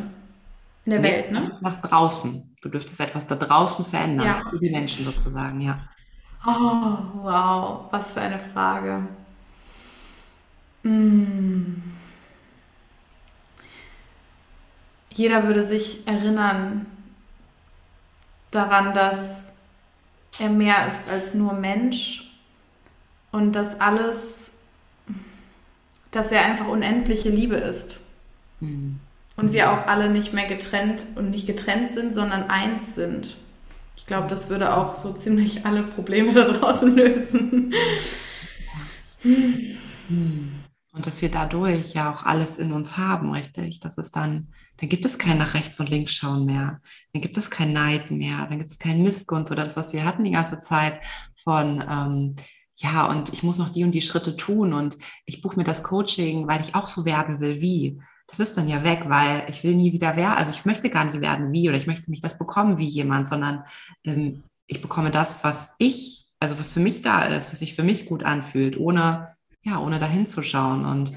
In der nee, Welt, ne? Nach draußen. Du dürftest etwas da draußen verändern, ja. für die Menschen sozusagen, ja. Oh, wow, was für eine Frage. Mmh. Jeder würde sich erinnern daran, dass er mehr ist als nur Mensch und dass alles, dass er einfach unendliche Liebe ist. Mhm. Und wir auch alle nicht mehr getrennt und nicht getrennt sind, sondern eins sind. Ich glaube, das würde auch so ziemlich alle Probleme da draußen lösen. Und dass wir dadurch ja auch alles in uns haben, richtig? Das ist dann dann gibt es kein nach rechts und links schauen mehr. Dann gibt es kein Neid mehr. Dann gibt es keinen Missgunst oder das, was wir hatten die ganze Zeit von, ähm, ja, und ich muss noch die und die Schritte tun und ich buche mir das Coaching, weil ich auch so werden will wie. Das ist dann ja weg, weil ich will nie wieder werden, also ich möchte gar nicht werden wie oder ich möchte nicht das bekommen wie jemand, sondern ähm, ich bekomme das, was ich, also was für mich da ist, was sich für mich gut anfühlt, ohne, ja, ohne dahin zu schauen und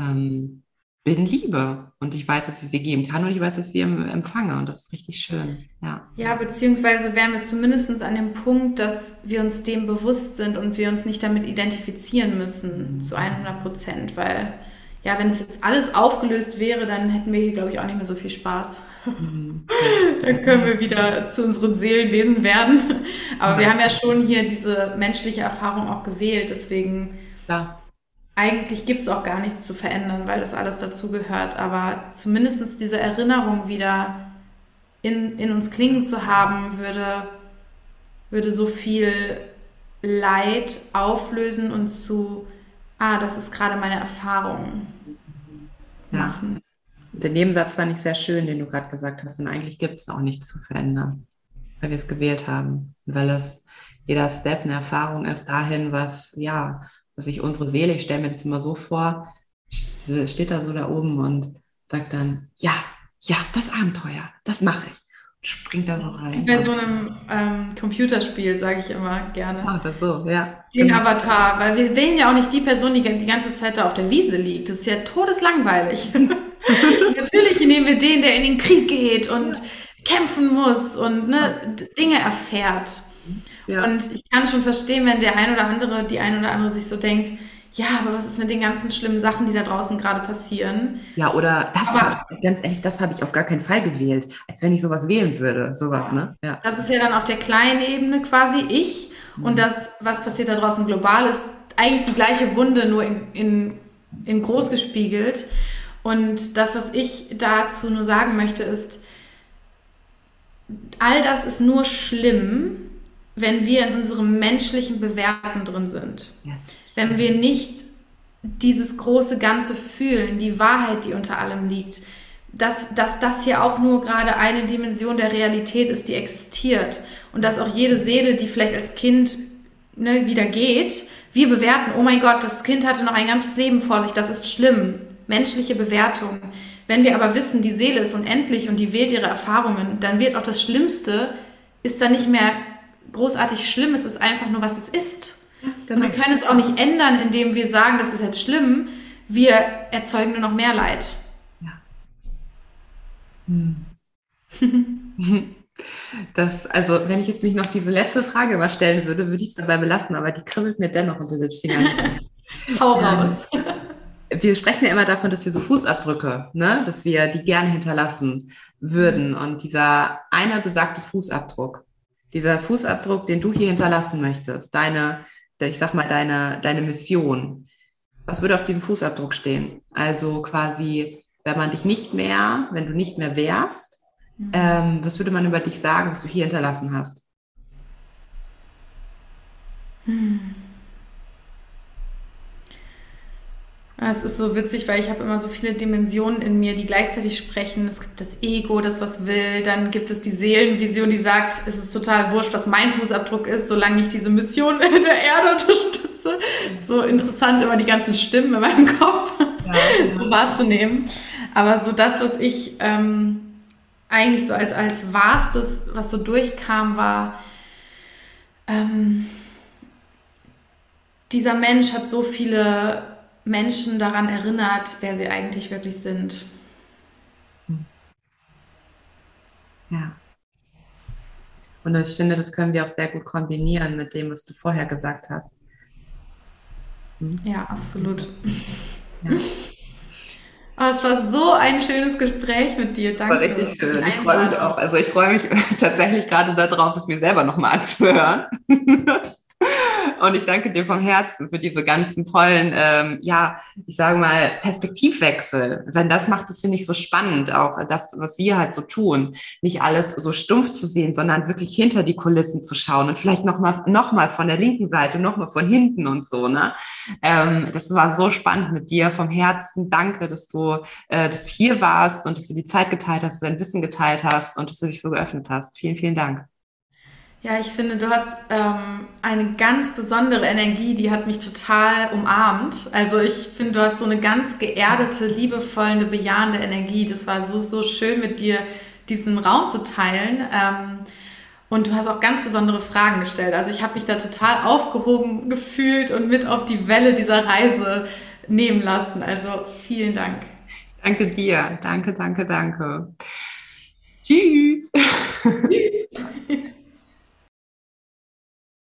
ähm, bin Liebe und ich weiß, dass ich sie geben kann und ich weiß, dass ich sie empfange und das ist richtig schön. Ja, ja beziehungsweise wären wir zumindest an dem Punkt, dass wir uns dem bewusst sind und wir uns nicht damit identifizieren müssen mhm. zu 100 Prozent, weil ja, wenn es jetzt alles aufgelöst wäre, dann hätten wir hier, glaube ich, auch nicht mehr so viel Spaß. Mhm. dann können wir wieder zu unseren Seelenwesen werden. Aber wir haben ja schon hier diese menschliche Erfahrung auch gewählt, deswegen Klar eigentlich gibt es auch gar nichts zu verändern, weil das alles dazugehört. Aber zumindest diese Erinnerung wieder in, in uns klingen zu haben, würde, würde so viel Leid auflösen und zu, ah, das ist gerade meine Erfahrung machen. Ja. Der Nebensatz fand ich sehr schön, den du gerade gesagt hast. Und eigentlich gibt es auch nichts zu verändern, weil wir es gewählt haben. Weil es jeder Step eine Erfahrung ist dahin, was, ja, dass ich unsere Seele, ich stelle mir das immer so vor, steht da so da oben und sagt dann, ja, ja, das Abenteuer, das mache ich. springt da so rein. Bei so einem ähm, Computerspiel, sage ich immer gerne. Ah, das so, ja. Den genau. Avatar, weil wir wählen ja auch nicht die Person, die die ganze Zeit da auf der Wiese liegt. Das ist ja todeslangweilig. Natürlich nehmen wir den, der in den Krieg geht und kämpfen muss und ne, Dinge erfährt. Ja. Und ich kann schon verstehen, wenn der ein oder andere, die ein oder andere sich so denkt, ja, aber was ist mit den ganzen schlimmen Sachen, die da draußen gerade passieren? Ja, oder das aber, ganz ehrlich, das habe ich auf gar keinen Fall gewählt, als wenn ich sowas wählen würde, sowas, ne? Ja. Das ist ja dann auf der kleinen Ebene quasi ich mhm. und das, was passiert da draußen global, ist eigentlich die gleiche Wunde, nur in, in, in groß gespiegelt. Und das, was ich dazu nur sagen möchte, ist, all das ist nur schlimm, wenn wir in unserem menschlichen Bewerten drin sind. Yes. Wenn wir nicht dieses große Ganze fühlen, die Wahrheit, die unter allem liegt, dass, dass das hier auch nur gerade eine Dimension der Realität ist, die existiert und dass auch jede Seele, die vielleicht als Kind ne, wieder geht, wir bewerten, oh mein Gott, das Kind hatte noch ein ganzes Leben vor sich, das ist schlimm. Menschliche Bewertung. Wenn wir aber wissen, die Seele ist unendlich und die wählt ihre Erfahrungen, dann wird auch das Schlimmste, ist dann nicht mehr großartig schlimm, es ist einfach nur, was es ist. Ja, genau. Und wir können es auch nicht ändern, indem wir sagen, das ist jetzt schlimm. Wir erzeugen nur noch mehr Leid. Ja. Hm. Das, also, wenn ich jetzt nicht noch diese letzte Frage mal stellen würde, würde ich es dabei belassen, aber die kribbelt mir dennoch unter den Fingern. Hau raus. Ähm, wir sprechen ja immer davon, dass wir so Fußabdrücke, ne, dass wir die gerne hinterlassen würden. Und dieser eine besagte Fußabdruck, dieser Fußabdruck, den du hier hinterlassen möchtest, deine, ich sag mal, deine, deine Mission, was würde auf diesem Fußabdruck stehen? Also quasi, wenn man dich nicht mehr, wenn du nicht mehr wärst, mhm. ähm, was würde man über dich sagen, was du hier hinterlassen hast? Hm. Es ist so witzig, weil ich habe immer so viele Dimensionen in mir, die gleichzeitig sprechen. Es gibt das Ego, das was will. Dann gibt es die Seelenvision, die sagt, es ist total wurscht, was mein Fußabdruck ist, solange ich diese Mission der Erde unterstütze. So interessant, immer die ganzen Stimmen in meinem Kopf ja, so wahrzunehmen. Aber so das, was ich ähm, eigentlich so als, als Wahrstes, was so durchkam, war, ähm, dieser Mensch hat so viele Menschen daran erinnert, wer sie eigentlich wirklich sind. Ja. Und ich finde, das können wir auch sehr gut kombinieren mit dem, was du vorher gesagt hast. Hm? Ja, absolut. Ja. Oh, es war so ein schönes Gespräch mit dir. Danke. Das war richtig schön. Ich freue mich auch. Also ich freue mich tatsächlich gerade darauf, es mir selber nochmal anzuhören. Und ich danke dir vom Herzen für diese ganzen tollen, ähm, ja, ich sage mal, Perspektivwechsel. Wenn das macht es, finde ich, so spannend, auch das, was wir halt so tun. Nicht alles so stumpf zu sehen, sondern wirklich hinter die Kulissen zu schauen und vielleicht nochmal noch mal von der linken Seite, nochmal von hinten und so. Ne? Ähm, das war so spannend mit dir vom Herzen. Danke, dass du, äh, dass du hier warst und dass du die Zeit geteilt hast, dein Wissen geteilt hast und dass du dich so geöffnet hast. Vielen, vielen Dank. Ja, ich finde, du hast ähm, eine ganz besondere Energie, die hat mich total umarmt. Also ich finde, du hast so eine ganz geerdete, liebevolle, bejahende Energie. Das war so, so schön mit dir, diesen Raum zu teilen. Ähm, und du hast auch ganz besondere Fragen gestellt. Also ich habe mich da total aufgehoben gefühlt und mit auf die Welle dieser Reise nehmen lassen. Also vielen Dank. Danke dir. Danke, danke, danke. Tschüss. Tschüss.